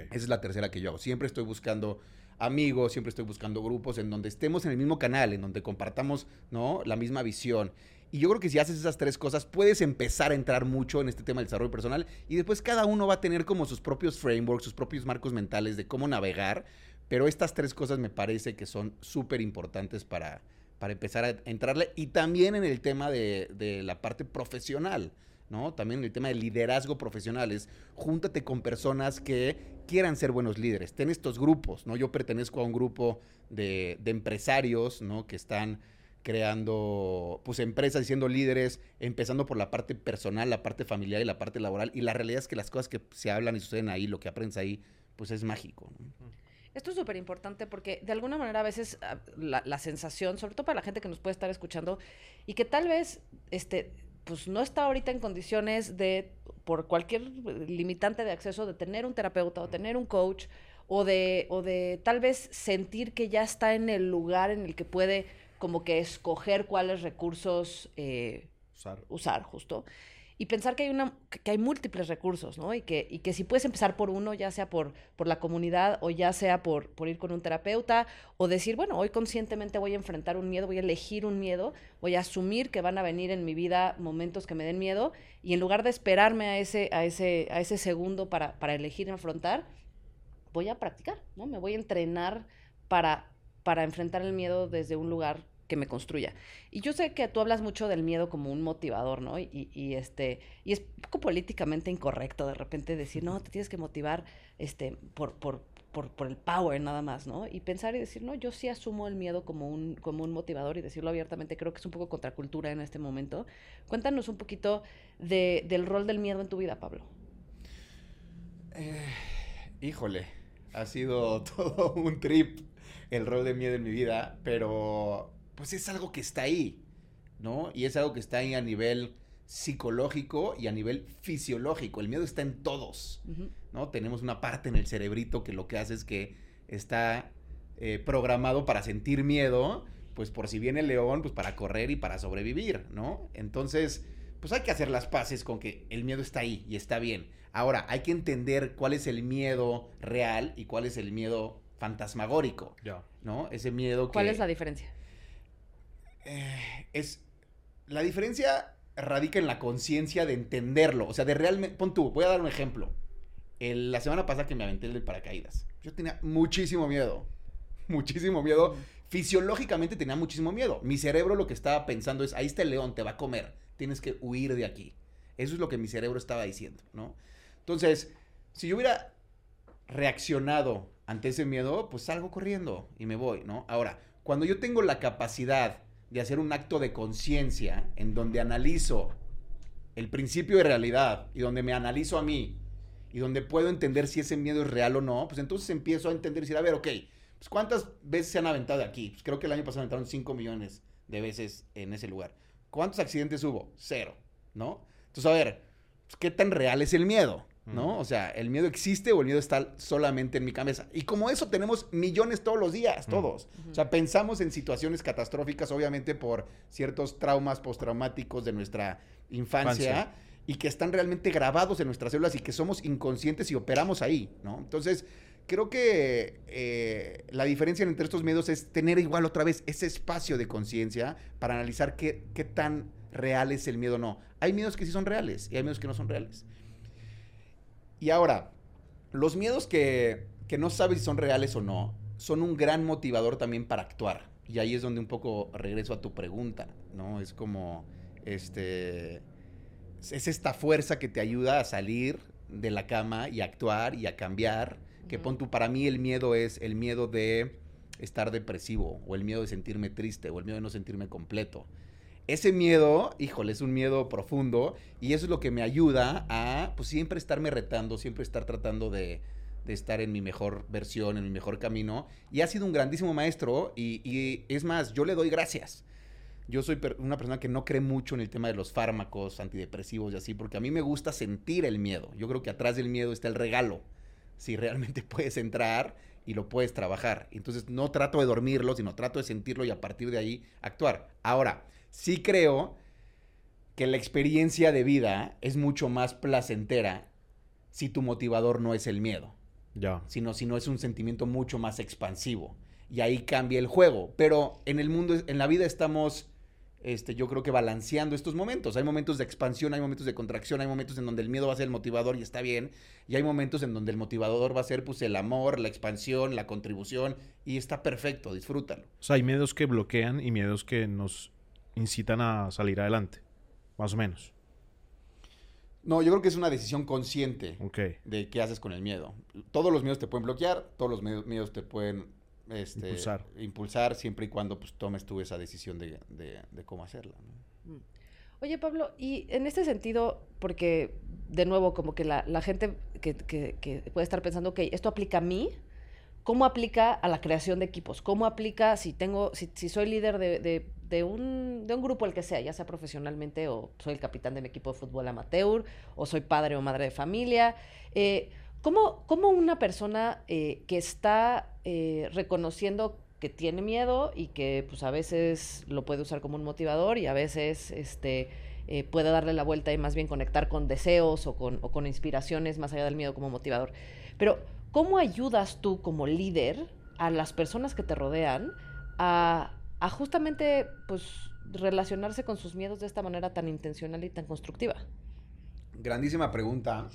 Esa es la tercera que yo hago. Siempre estoy buscando amigos, siempre estoy buscando grupos en donde estemos en el mismo canal, en donde compartamos, ¿no? La misma visión. Y yo creo que si haces esas tres cosas, puedes empezar a entrar mucho en este tema del desarrollo personal y después cada uno va a tener como sus propios frameworks, sus propios marcos mentales de cómo navegar, pero estas tres cosas me parece que son súper importantes para, para empezar a entrarle y también en el tema de, de la parte profesional. ¿No? También el tema de liderazgo profesional es júntate con personas que quieran ser buenos líderes. Ten estos grupos, ¿no? Yo pertenezco a un grupo de, empresarios, ¿no? Que están creando pues empresas y siendo líderes, empezando por la parte personal, la parte familiar y la parte laboral. Y la realidad es que las cosas que se hablan y suceden ahí, lo que aprendes ahí, pues es mágico. Esto es súper importante porque de alguna manera a veces ah, la, la, sensación, sobre todo para la gente que nos puede estar escuchando y que tal vez este, pues no está ahorita en condiciones de, por cualquier limitante de acceso, de tener un terapeuta o tener un coach o de, o de tal vez sentir que ya está en el lugar en el que puede como que escoger cuáles recursos eh, usar. usar, justo y pensar que hay, una, que hay múltiples recursos, ¿no? Y que, y que si puedes empezar por uno, ya sea por, por la comunidad o ya sea por, por ir con un terapeuta, o decir, bueno, hoy conscientemente voy a enfrentar un miedo, voy a elegir un miedo, voy a asumir que van a venir en mi vida momentos que me den miedo, y en lugar de esperarme a ese, a ese, a ese segundo para, para elegir afrontar, voy a practicar, ¿no? Me voy a entrenar para, para enfrentar el miedo desde un lugar que me construya. Y yo sé que tú hablas mucho del miedo como un motivador, ¿no? Y, y, este, y es poco políticamente incorrecto de repente decir, no, te tienes que motivar este, por, por, por, por, el power nada más, ¿no? Y pensar y decir, no, yo sí asumo el miedo como un, como un motivador y decirlo abiertamente, creo que es un poco contracultura en este momento. Cuéntanos un poquito de, del rol del miedo en tu vida, Pablo. Eh, híjole, ha sido todo un trip el rol de miedo en mi vida, pero pues es algo que está ahí, ¿no? Y es algo que está ahí a nivel psicológico y a nivel fisiológico. El miedo está en todos, ¿no? Tenemos una parte en el cerebrito que lo que hace es que está eh, programado para sentir miedo, pues por si viene el león, pues para correr y para sobrevivir, ¿no? Entonces, pues hay que hacer las paces con que el miedo está ahí y está bien. Ahora, hay que entender cuál es el miedo real y cuál es el miedo fantasmagórico, ¿no? Ese miedo que... ¿Cuál es la diferencia? Eh, es la diferencia radica en la conciencia de entenderlo, o sea, de realmente, pon tú, voy a dar un ejemplo. la semana pasada que me aventé el de paracaídas, yo tenía muchísimo miedo, muchísimo miedo, fisiológicamente tenía muchísimo miedo. Mi cerebro lo que estaba pensando es, ahí está el león, te va a comer, tienes que huir de aquí. Eso es lo que mi cerebro estaba diciendo, ¿no? Entonces, si yo hubiera reaccionado ante ese miedo, pues salgo corriendo y me voy, ¿no? Ahora, cuando yo tengo la capacidad de hacer un acto de conciencia en donde analizo el principio de realidad y donde me analizo a mí y donde puedo entender si ese miedo es real o no, pues entonces empiezo a entender y decir, a ver, ok, pues ¿cuántas veces se han aventado aquí? Pues creo que el año pasado aventaron 5 millones de veces en ese lugar. ¿Cuántos accidentes hubo? Cero, ¿no? Entonces, a ver, pues, ¿qué tan real es el miedo? ¿No? O sea, el miedo existe o el miedo está solamente en mi cabeza. Y como eso tenemos millones todos los días, todos. O sea, pensamos en situaciones catastróficas, obviamente por ciertos traumas postraumáticos de nuestra infancia, y que están realmente grabados en nuestras células y que somos inconscientes y operamos ahí, ¿no? Entonces, creo que eh, la diferencia entre estos miedos es tener igual otra vez ese espacio de conciencia para analizar qué, qué tan real es el miedo o no. Hay miedos que sí son reales y hay miedos que no son reales. Y ahora, los miedos que, que no sabes si son reales o no, son un gran motivador también para actuar. Y ahí es donde un poco regreso a tu pregunta, ¿no? Es como, este, es esta fuerza que te ayuda a salir de la cama y a actuar y a cambiar. Que pon tú, para mí el miedo es el miedo de estar depresivo o el miedo de sentirme triste o el miedo de no sentirme completo. Ese miedo, híjole, es un miedo profundo y eso es lo que me ayuda a pues siempre estarme retando, siempre estar tratando de, estar en mi mejor versión, en mi mejor camino. Y ha sido un grandísimo maestro y, es más, yo le doy gracias. Yo soy una persona que no cree mucho en el tema de los fármacos antidepresivos y así, porque a mí me gusta sentir el miedo. Yo creo que atrás del miedo está el regalo. Si realmente puedes entrar y lo puedes trabajar. Entonces no trato de dormirlo, sino trato de sentirlo y a partir de ahí actuar. Ahora, sí creo que la experiencia de vida es mucho más placentera si tu motivador no es el miedo. Sino, sino es un sentimiento mucho más expansivo. Y ahí cambia el juego. Pero en el mundo, en la vida estamos, este, yo creo que balanceando estos momentos. Hay momentos de expansión, hay momentos de contracción, hay momentos en donde el miedo va a ser el motivador y está bien. Y hay momentos en donde el motivador va a ser pues el amor, la expansión, la contribución. Y está perfecto, disfrútalo. O sea, hay miedos que bloquean y miedos que nos incitan a salir adelante. Más o menos. No, yo creo que es una decisión consciente de qué haces con el miedo. Todos los miedos te pueden bloquear, todos los miedos te pueden este, impulsar. siempre y cuando pues, tomes tú esa decisión de, cómo hacerla. Mm. Oye, Pablo, y en este sentido, porque de nuevo, como que la, gente que, puede estar pensando, ok, esto aplica a mí, ¿cómo aplica a la creación de equipos? ¿Cómo aplica si tengo, si, soy líder de, un, grupo el que sea, ya sea profesionalmente o soy el capitán de mi equipo de fútbol amateur o soy padre o madre de familia. Eh, ¿cómo, una persona eh, que está eh, reconociendo que tiene miedo y que pues a veces lo puede usar como un motivador y a veces este, puede darle la vuelta y más bien conectar con deseos o con, o con inspiraciones más allá del miedo como motivador? Pero ¿cómo ayudas tú como líder a las personas que te rodean a justamente pues relacionarse con sus miedos de esta manera tan intencional y tan constructiva? Grandísima pregunta.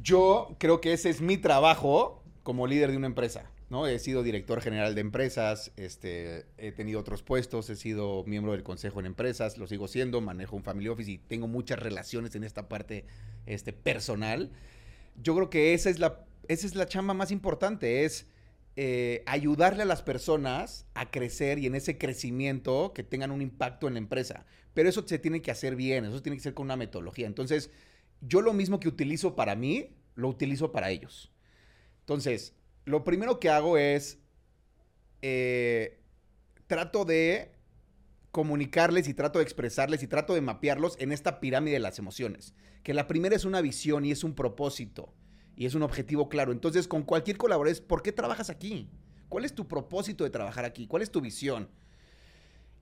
Yo creo que ese es mi trabajo como líder de una empresa. ¿no? He sido director general de empresas, este, he tenido otros puestos, he sido miembro del consejo en empresas, lo sigo siendo, manejo un family office y tengo muchas relaciones en esta parte este, personal. Yo creo que esa es la, esa es la chamba más importante, es eh, ayudarle a las personas a crecer y en ese crecimiento que tengan un impacto en la empresa. Pero eso se tiene que hacer bien, eso tiene que ser con una metodología. Entonces, yo lo mismo que utilizo para mí, lo utilizo para ellos. Entonces, lo primero que hago es, eh, trato de comunicarles y trato de expresarles y trato de mapearlos en esta pirámide de las emociones. Que la primera es una visión y es un propósito y es un objetivo claro. Entonces, con cualquier colaborador ¿por qué trabajas aquí? ¿Cuál es tu propósito de trabajar aquí? ¿Cuál es tu visión?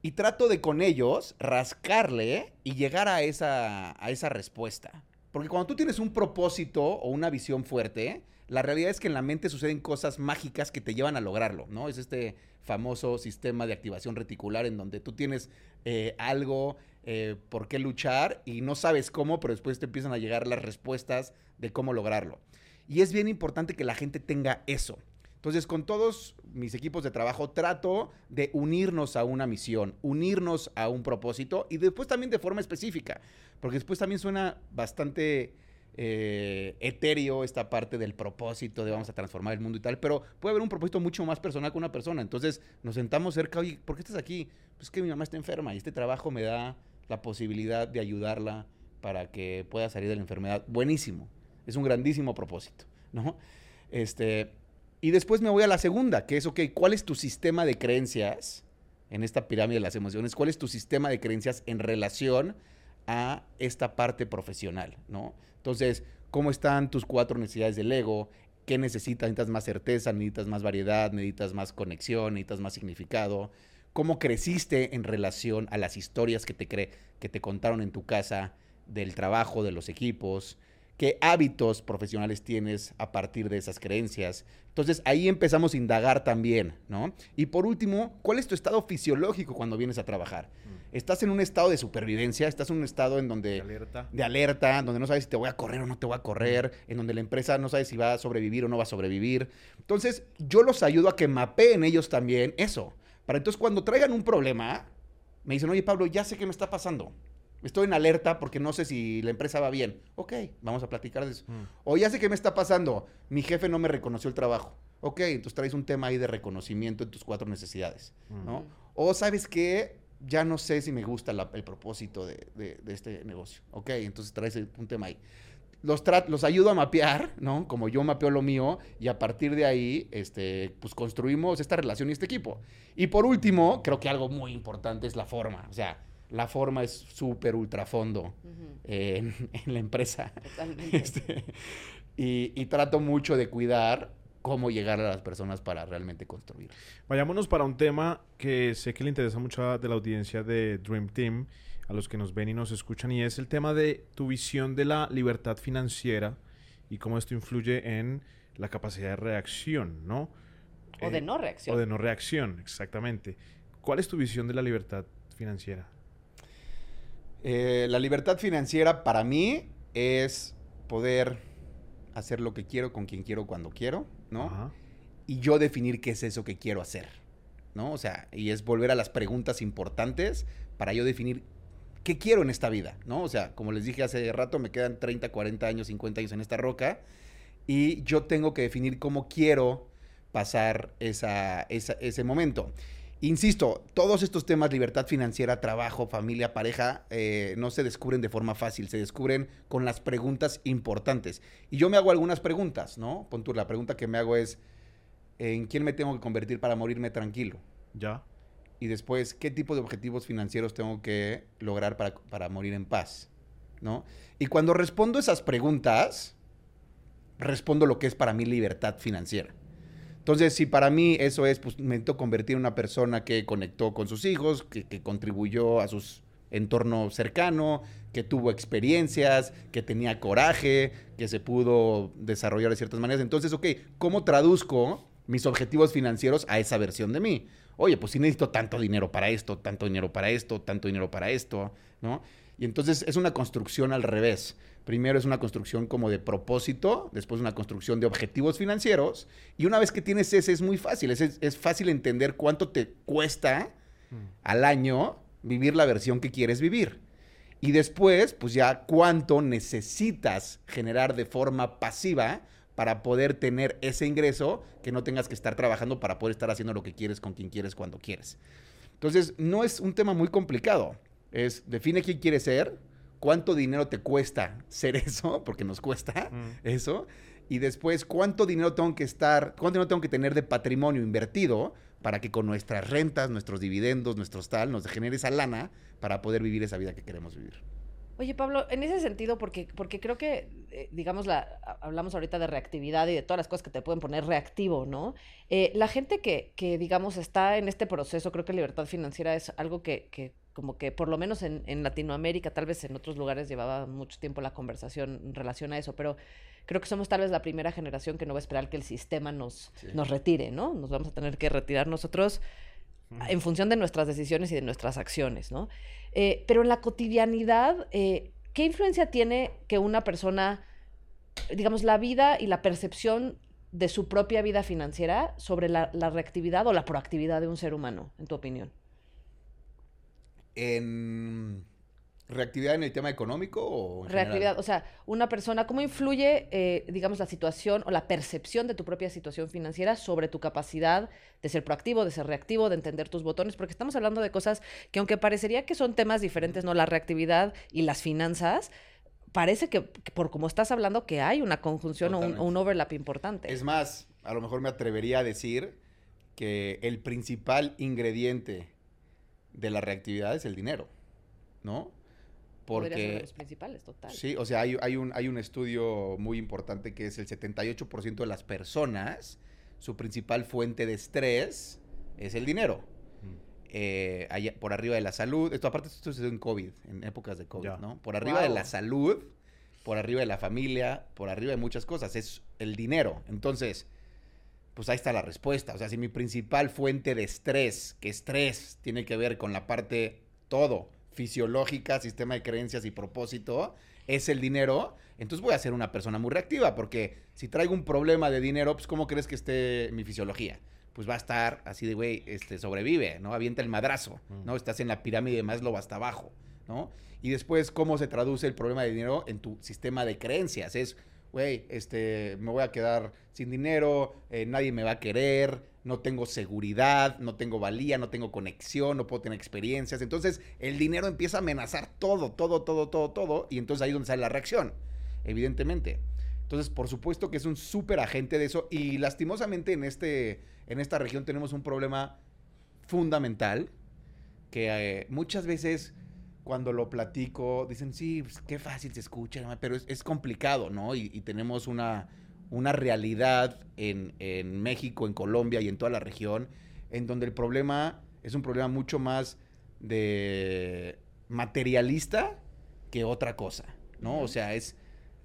Y trato de con ellos rascarle y llegar a esa, a esa respuesta. Porque cuando tú tienes un propósito o una visión fuerte, la realidad es que en la mente suceden cosas mágicas que te llevan a lograrlo, ¿no? Es este famoso sistema de activación reticular en donde tú tienes eh, algo eh, por qué luchar y no sabes cómo, pero después te empiezan a llegar las respuestas de cómo lograrlo. Y es bien importante que la gente tenga eso. Entonces, con todos mis equipos de trabajo trato de unirnos a una misión, unirnos a un propósito y después también de forma específica, porque después también suena bastante eh, etéreo esta parte del propósito de vamos a transformar el mundo y tal, pero puede haber un propósito mucho más personal con una persona. Entonces, nos sentamos cerca, oye, ¿por qué estás aquí? Pues que mi mamá está enferma y este trabajo me da la posibilidad de ayudarla para que pueda salir de la enfermedad. Buenísimo. Es un grandísimo propósito, ¿no? Este, y después me voy a la segunda, que es, ok, ¿cuál es tu sistema de creencias en esta pirámide de las emociones? ¿Cuál es tu sistema de creencias en relación a esta parte profesional, ¿no? Entonces, ¿cómo están tus cuatro necesidades del ego? ¿Qué necesitas? ¿Necesitas más certeza? ¿Necesitas más variedad? ¿Necesitas más conexión? ¿Necesitas más significado? ¿Cómo creciste en relación a las historias que te, que te contaron en tu casa del trabajo, de los equipos? qué hábitos profesionales tienes a partir de esas creencias. Entonces ahí empezamos a indagar también, ¿no? Y por último, ¿cuál es tu estado fisiológico cuando vienes a trabajar? Mm. estás en un estado de supervivencia, estás en un estado en donde... De alerta. De alerta, donde no sabes si te voy a correr o no te voy a correr, en donde la empresa no sabe si va a sobrevivir o no va a sobrevivir. Entonces, yo los ayudo a que mapeen ellos también eso. Para entonces cuando traigan un problema, me dicen, oye Pablo, ya sé qué me está pasando. Estoy en alerta porque no sé si la empresa va bien. Ok, vamos a platicar de eso. Mm. O ya sé qué me está pasando. Mi jefe no me reconoció el trabajo. Ok, entonces traes un tema ahí de reconocimiento en tus cuatro necesidades, ¿no? O sabes que ya no sé si me gusta el propósito de, este negocio. Ok, entonces traes un tema ahí. Los, los ayudo a mapear, ¿no? Como yo mapeo lo mío y a partir de ahí, este, pues construimos esta relación y este equipo. Y por último, creo que algo muy importante es la forma. O sea, la forma es súper ultra fondo en, la empresa. Este, y, y, trato mucho de cuidar cómo llegar a las personas para realmente construir. Vayámonos para un tema que sé que le interesa mucho de la audiencia de Dream Team, a los que nos ven y nos escuchan, y es el tema de tu visión de la libertad financiera y cómo esto influye en la capacidad de reacción, ¿no? O de eh, no reacción. O de no reacción, exactamente. ¿Cuál es tu visión de la libertad financiera? Eh, la libertad financiera para mí es poder hacer lo que quiero con quien quiero cuando quiero, ¿no? Y yo definir qué es eso que quiero hacer, ¿no? O sea, y es volver a las preguntas importantes para yo definir qué quiero en esta vida, ¿no? O sea, como les dije hace rato, me quedan 30, 40 años, 50 años en esta roca y yo tengo que definir cómo quiero pasar esa, ese momento. Insisto, todos estos temas, libertad financiera, trabajo, familia, pareja, eh, no se descubren de forma fácil, se descubren con las preguntas importantes. Y yo me hago algunas preguntas, ¿no? Pon la pregunta que me hago es, ¿en quién me tengo que convertir para morirme tranquilo? Ya. Y después, ¿qué tipo de objetivos financieros tengo que lograr para, para morir en paz? ¿No? Y cuando respondo esas preguntas, respondo lo que es para mí libertad financiera. Entonces, si para mí eso es, pues intento convertir en una persona que conectó con sus hijos, que, contribuyó a su entorno cercano, que tuvo experiencias, que tenía coraje, que se pudo desarrollar de ciertas maneras. Entonces, ok, ¿cómo traduzco mis objetivos financieros a esa versión de mí? Oye, pues si necesito tanto dinero para esto, tanto dinero para esto, tanto dinero para esto, ¿no? Y entonces es una construcción al revés. Primero es una construcción como de propósito, después una construcción de objetivos financieros. Y una vez que tienes ese, es muy fácil. Es, fácil entender cuánto te cuesta mm. al año vivir la versión que quieres vivir. Y después, pues ya cuánto necesitas generar de forma pasiva para poder tener ese ingreso que no tengas que estar trabajando para poder estar haciendo lo que quieres con quien quieres cuando quieres. Entonces, no es un tema muy complicado. Es define quién quieres ser, cuánto dinero te cuesta ser eso, porque nos cuesta mm. eso, y después cuánto dinero tengo que estar, cuánto dinero tengo que tener de patrimonio invertido para que con nuestras rentas, nuestros dividendos, nuestros tal, nos genere esa lana para poder vivir esa vida que queremos vivir. Oye, Pablo, en ese sentido, porque, porque creo que, eh, digamos, la, hablamos ahorita de reactividad y de todas las cosas que te pueden poner reactivo, ¿no? Eh, la gente que, que, digamos, está en este proceso, creo que libertad financiera es algo que, que como que por lo menos en, en, Latinoamérica, tal vez en otros lugares llevaba mucho tiempo la conversación en relación a eso, pero creo que somos tal vez la primera generación que no va a esperar que el sistema nos, nos retire, ¿no? Nos vamos a tener que retirar nosotros en función de nuestras decisiones y de nuestras acciones, ¿no? Eh, pero en la cotidianidad, eh, ¿qué influencia tiene que una persona, digamos, la vida y la percepción de su propia vida financiera sobre la, la reactividad o la proactividad de un ser humano, en tu opinión? En reactividad en el tema económico o reactividad, o sea, una persona, ¿cómo influye, eh, digamos, la situación o la percepción de tu propia situación financiera sobre tu capacidad de ser proactivo, de ser reactivo, de entender tus botones? Porque estamos hablando de cosas que aunque parecería que son temas diferentes, ¿no? La reactividad y las finanzas, parece que, por como estás hablando que hay una conjunción o un, overlap importante. Es más, a lo mejor me atrevería a decir que el principal ingrediente de la reactividad es el dinero, ¿no? Porque... Ser los principales, total. Sí, o sea, hay, hay, un, hay un estudio muy importante que es el 78% de las personas, su principal fuente de estrés es el dinero. Eh, por arriba de la salud, esto aparte esto sucedió en COVID, en épocas de COVID, ¿no? Por arriba de la salud, por arriba de la familia, por arriba de muchas cosas, es el dinero. Entonces, pues ahí está la respuesta. O sea, si mi principal fuente de estrés, que estrés tiene que ver con la parte todo, fisiológica, sistema de creencias y propósito, es el dinero, entonces voy a ser una persona muy reactiva, porque si traigo un problema de dinero, pues ¿cómo crees que esté mi fisiología? Pues va a estar así de, güey, este, sobrevive, ¿no? Avienta el madrazo, ¿no? Mm. Estás en la pirámide de Maslow hasta abajo, ¿no? Y después, ¿cómo se traduce el problema de dinero en tu sistema de creencias? Es, güey, este, me voy a quedar sin dinero, eh, nadie me va a querer, no tengo seguridad, no tengo valía, no tengo conexión, no puedo tener experiencias. Entonces, el dinero empieza a amenazar todo, todo, todo, todo, todo, y entonces ahí es donde sale la reacción, evidentemente. Entonces, por supuesto que es un súper agente de eso, y lastimosamente en, este, en esta región tenemos un problema fundamental que eh, muchas veces cuando lo platico, dicen, sí, pues, qué fácil se escucha, pero es, complicado, ¿no? Y, tenemos una, una realidad en, en, México, en Colombia y en toda la región, en donde el problema es un problema mucho más de materialista que otra cosa, ¿no? O sea, es,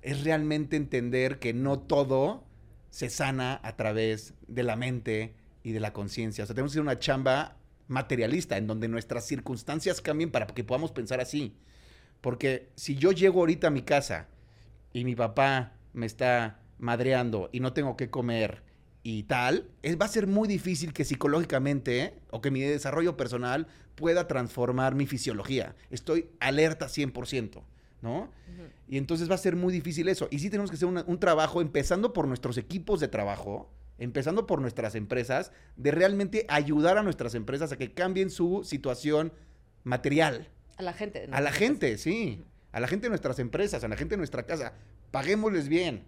es realmente entender que no todo se sana a través de la mente y de la conciencia. O sea, tenemos que hacer una chamba materialista, en donde nuestras circunstancias cambien para que podamos pensar así. Porque si yo llego ahorita a mi casa y mi papá me está madreando y no tengo que comer y tal, es, va a ser muy difícil que psicológicamente o que mi desarrollo personal pueda transformar mi fisiología. Estoy alerta 100%, ¿no? Y entonces va a ser muy difícil eso. Y sí tenemos que hacer un trabajo, empezando por nuestros equipos de trabajo, empezando por nuestras empresas, de realmente ayudar a nuestras empresas a que cambien su situación material. A la gente. A la gente, sí. A la gente de nuestras empresas, a la gente de nuestra casa. Paguémosles bien.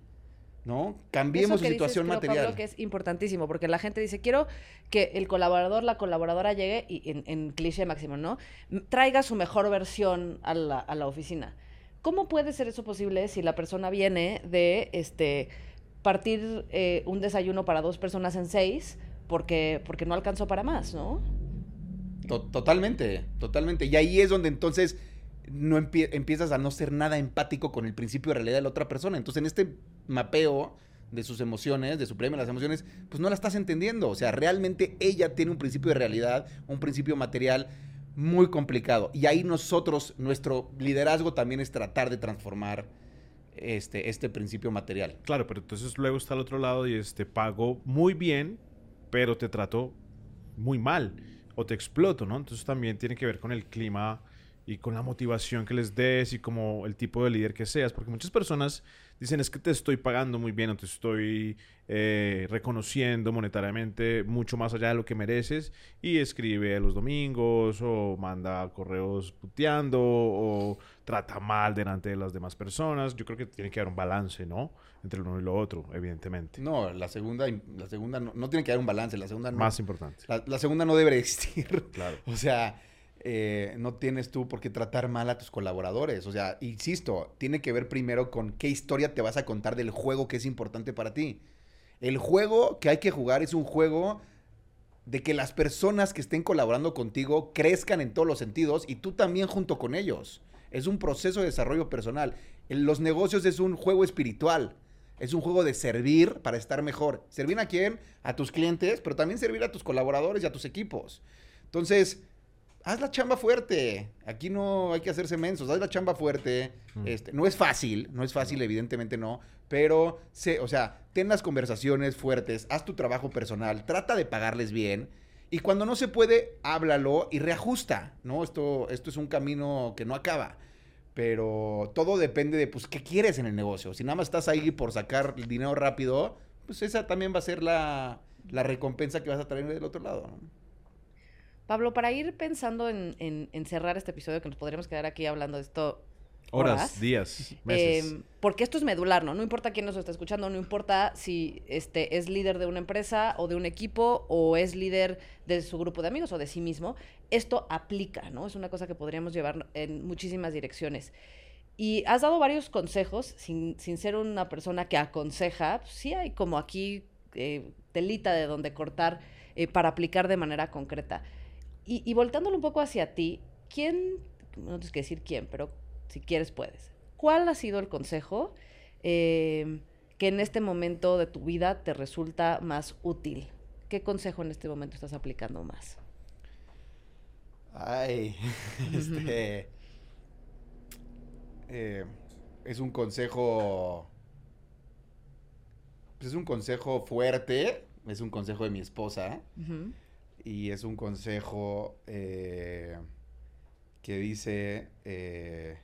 ¿no? Cambiemos su situación material. Pablo, que es importantísimo, porque la gente dice, quiero que el colaborador, la colaboradora llegue, y en, cliché máximo, ¿no? Traiga su mejor versión a la, a la oficina. ¿Cómo puede ser eso posible si la persona viene de, este, partir eh, un desayuno para dos personas en seis porque, porque no alcanzó para más, ¿no? Totalmente, totalmente. Y ahí es donde entonces no empiezas a no ser nada empático con el principio de realidad de la otra persona. Entonces, en este mapeo de sus emociones, de su premio, las emociones, pues no la estás entendiendo. O sea, realmente ella tiene un principio de realidad, un principio material muy complicado. Y ahí nosotros, nuestro liderazgo también es tratar de transformar este, este principio material. Claro, pero entonces luego está al otro lado y este pago muy bien, pero te trato muy mal o te exploto, ¿no? Entonces también tiene que ver con el clima y con la motivación que les des y como el tipo de líder que seas, porque muchas personas dicen es que te estoy pagando muy bien o te estoy eh, reconociendo monetariamente mucho más allá de lo que mereces y escribe los domingos o manda correos puteando o trata mal delante de las demás personas. Yo creo que tiene que haber un balance, ¿no? Entre lo uno y lo otro, evidentemente. No, la segunda, la segunda no, tiene que haber un balance, la segunda Más importante. La, la segunda no debe existir. Claro. o sea eh, no tienes tú por qué tratar mal a tus colaboradores. O sea, insisto, tiene que ver primero con qué historia te vas a contar del juego que es importante para ti. El juego que hay que jugar es un juego de que las personas que estén colaborando contigo crezcan en todos los sentidos y tú también junto con ellos. Es un proceso de desarrollo personal. En los negocios es un juego espiritual. Es un juego de servir para estar mejor. ¿Servir a quién? A tus clientes, pero también servir a tus colaboradores y a tus equipos. Entonces, haz la chamba fuerte. Aquí no hay que hacerse mensos, haz la chamba fuerte. Mm. Este, no es fácil, no es fácil, evidentemente no, pero, sé, o sea, ten las conversaciones fuertes, haz tu trabajo personal, trata de pagarles bien. Y cuando no se puede, háblalo y reajusta, ¿no? Esto, esto es un camino que no acaba. Pero todo depende de, pues, qué quieres en el negocio. Si nada más estás ahí por sacar el dinero rápido, pues esa también va a ser la, la recompensa que vas a traer del otro lado, ¿no? Pablo, para ir pensando en, cerrar este episodio, que nos podríamos quedar aquí hablando de esto. Horas, días, meses. Em, porque esto es medular, ¿no? No importa quién nos está escuchando, no importa si este, es líder de una empresa o de un equipo o es líder de su grupo de amigos o de sí mismo. Esto aplica, ¿no? Es una cosa que podríamos llevar en muchísimas direcciones. Y has dado varios consejos, sin, ser una persona que aconseja, pues sí hay como aquí eh, telita de donde cortar eh, para aplicar de manera concreta. Y, y voltándolo un poco hacia ti, ¿quién, no tienes que decir quién, pero si quieres puedes, ¿cuál ha sido el consejo em, que en este momento de tu vida te resulta más útil? ¿Qué consejo en este momento estás aplicando más? Ay, este... Eh, es un consejo... Pues es un consejo fuerte, es un consejo de mi esposa. Y es un consejo eh, que dice... Eh,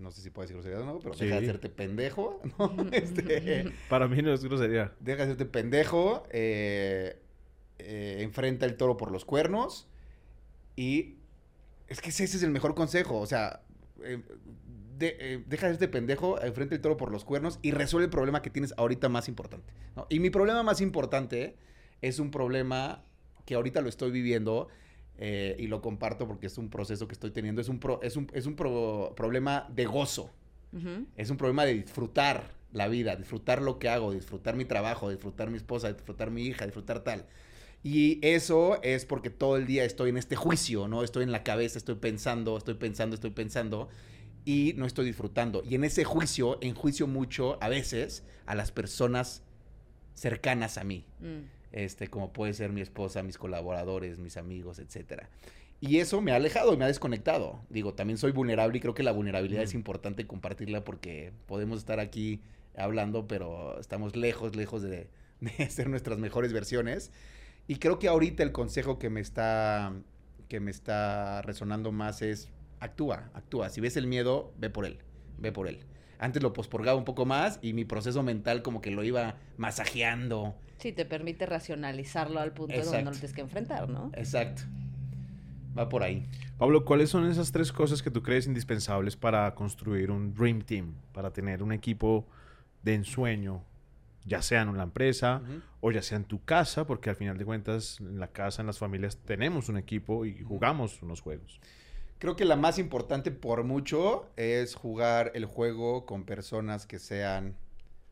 no sé si puedo decir grosería o no, pero deja de hacerte pendejo, ¿no? Este, Para mí no es grosería. Deja de hacerte pendejo, eh, eh, enfrenta el toro por los cuernos y es que ese es el mejor consejo, o sea, eh, deja de hacerte pendejo, enfrenta el toro por los cuernos y resuelve el problema que tienes ahorita más importante. Y mi problema más importante es un problema que ahorita lo estoy viviendo eh, y lo comparto porque es un proceso que estoy teniendo, es un, es un, es un problema de gozo, es un problema de disfrutar la vida, disfrutar lo que hago, disfrutar mi trabajo, disfrutar mi esposa, disfrutar mi hija, disfrutar tal. Y eso es porque todo el día estoy en este juicio, ¿no? Estoy en la cabeza, estoy pensando, estoy pensando, estoy pensando y no estoy disfrutando. Y en ese juicio, enjuicio mucho a veces a las personas cercanas a mí. Mm este, como puede ser mi esposa, mis colaboradores, mis amigos, etcétera. Y eso me ha alejado y me ha desconectado. Digo, también soy vulnerable y creo que la vulnerabilidad es importante compartirla porque podemos estar aquí hablando, pero estamos lejos, lejos de, de ser nuestras mejores versiones. Y creo que ahorita el consejo que me está que me está resonando más es actúa, actúa. Si ves el miedo, ve por él, ve por él. Antes lo posporgaba un poco más y mi proceso mental como que lo iba masajeando Sí, te permite racionalizarlo al punto de donde no lo tienes que enfrentar, ¿no? Exacto. Va por ahí. Pablo, ¿cuáles son esas tres cosas que tú crees indispensables para construir un Dream Team? Para tener un equipo de ensueño, ya sea en una empresa o ya sea en tu casa, porque al final de cuentas en la casa, en las familias, tenemos un equipo y jugamos unos juegos. Creo que la más importante por mucho es jugar el juego con personas que sean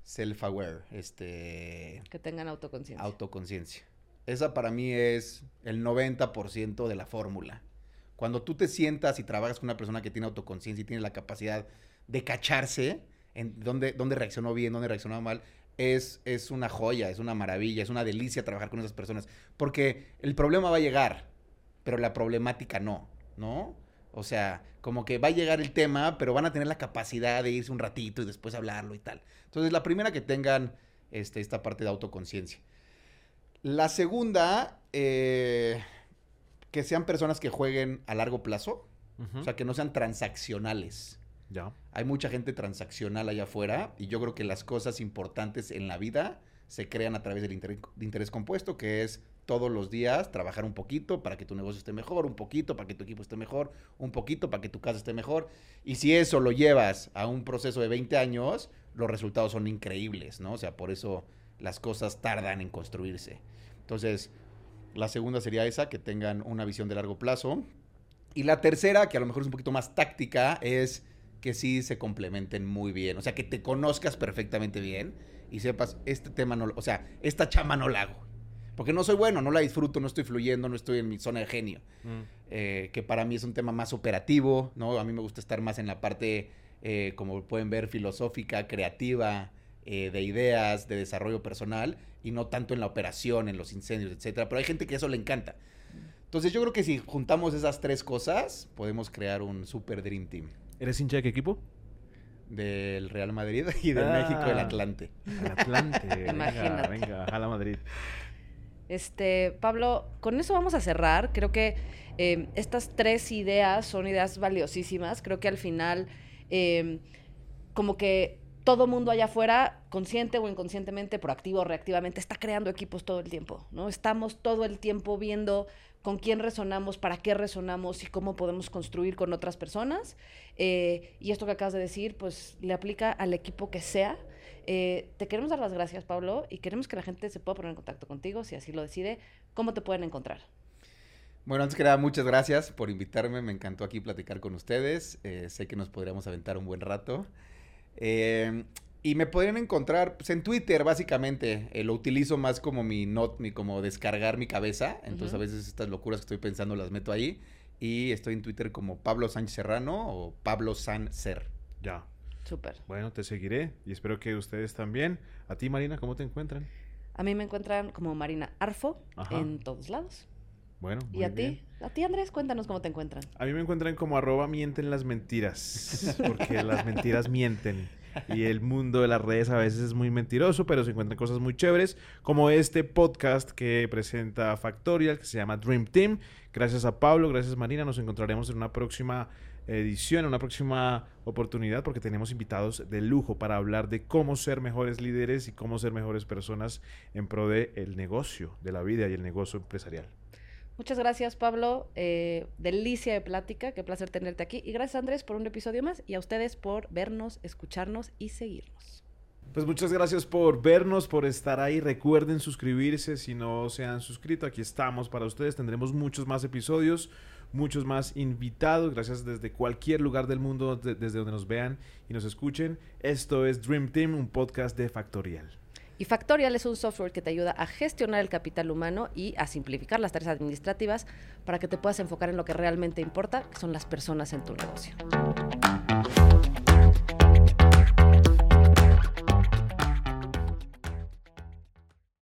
self-aware, este... Que tengan autoconciencia. Autoconciencia. Esa para mí es el 90% de la fórmula. Cuando tú te sientas y trabajas con una persona que tiene autoconciencia y tiene la capacidad de cacharse en dónde, dónde reaccionó bien, dónde reaccionó mal, es, es una joya, es una maravilla, es una delicia trabajar con esas personas. Porque el problema va a llegar, pero la problemática no, ¿no? O sea, como que va a llegar el tema, pero van a tener la capacidad de irse un ratito y después hablarlo y tal. Entonces, la primera que tengan este, esta parte de autoconciencia. La segunda, eh, que sean personas que jueguen a largo plazo, o sea, que no sean transaccionales. Ya. Hay mucha gente transaccional allá afuera y yo creo que las cosas importantes en la vida se crean a través del interés compuesto, que es todos los días trabajar un poquito para que tu negocio esté mejor, un poquito para que tu equipo esté mejor, un poquito para que tu casa esté mejor. Y si eso lo llevas a un proceso de 20 años, los resultados son increíbles, ¿no? O sea, por eso las cosas tardan en construirse. Entonces, la segunda sería esa, que tengan una visión de largo plazo. Y la tercera, que a lo mejor es un poquito más táctica, es que sí se complementen muy bien. O sea, que te conozcas perfectamente bien y sepas, este tema no, o sea, esta chama no la hago. Porque no soy bueno, no la disfruto, no estoy fluyendo, no estoy en mi zona de genio. Mm. Eh, que para mí es un tema más operativo, ¿no? A mí me gusta estar más en la parte, eh, como pueden ver, filosófica, creativa, eh, de ideas, de desarrollo personal, y no tanto en la operación, en los incendios, etcétera. Pero hay gente que eso le encanta. Entonces yo creo que si juntamos esas tres cosas, podemos crear un super Dream Team. ¿Eres hincha de qué equipo? Del Real Madrid y del ah. México, el Atlante. El Atlante. venga, venga, a la Madrid. Este, Pablo, con eso vamos a cerrar. Creo que em, estas tres ideas son ideas valiosísimas. Creo que al final, em, como que todo mundo allá afuera, consciente o inconscientemente, proactivo o reactivamente, está creando equipos todo el tiempo, ¿no? Estamos todo el tiempo viendo con quién resonamos, para qué resonamos y cómo podemos construir con otras personas. Eh, y esto que acabas de decir, pues le aplica al equipo que sea. Eh, te queremos dar las gracias, Pablo, y queremos que la gente se pueda poner en contacto contigo, si así lo decide. ¿Cómo te pueden encontrar? Bueno, antes que nada, muchas gracias por invitarme. Me encantó aquí platicar con ustedes. Eh, sé que nos podríamos aventar un buen rato. Eh, y me podrían encontrar pues, en Twitter, básicamente. lo utilizo más como mi not, mi, como descargar mi cabeza. Entonces, a veces estas locuras que estoy pensando las meto ahí. Y estoy en Twitter como Pablo Sánchez Serrano o Pablo San Ser. Ya. Súper. Bueno, te seguiré y espero que ustedes también. A ti, Marina, ¿cómo te encuentran? A mí me encuentran como Marina Arfo en todos lados. Bueno, ¿Y a ti? A ti, Andrés, cuéntanos cómo te encuentran. A mí me encuentran como arroba mienten las mentiras, porque las mentiras mienten. Y el mundo de las redes a veces es muy mentiroso, pero se encuentran cosas muy chéveres, como este podcast que presenta Factorial, que se llama Dream Team. Gracias a Pablo, gracias Marina, nos encontraremos en una próxima edición, en una próxima oportunidad, porque tenemos invitados de lujo para hablar de cómo ser mejores líderes y cómo ser mejores personas en pro del el negocio, de la vida y el negocio empresarial. Muchas gracias, Pablo. Eh, delicia de plática. Qué placer tenerte aquí. Y gracias, Andrés, por un episodio más. Y a ustedes por vernos, escucharnos y seguirnos. Pues muchas gracias por vernos, por estar ahí. Recuerden suscribirse si no se han suscrito. Aquí estamos para ustedes. Tendremos muchos más episodios, muchos más invitados. Gracias desde cualquier lugar del mundo, desde donde nos vean y nos escuchen. Esto es Dream Team, un podcast de Factorial. Y Factorial es un software que te ayuda a gestionar el capital humano y a simplificar las tareas administrativas para que te puedas enfocar en lo que realmente importa, que son las personas en tu negocio.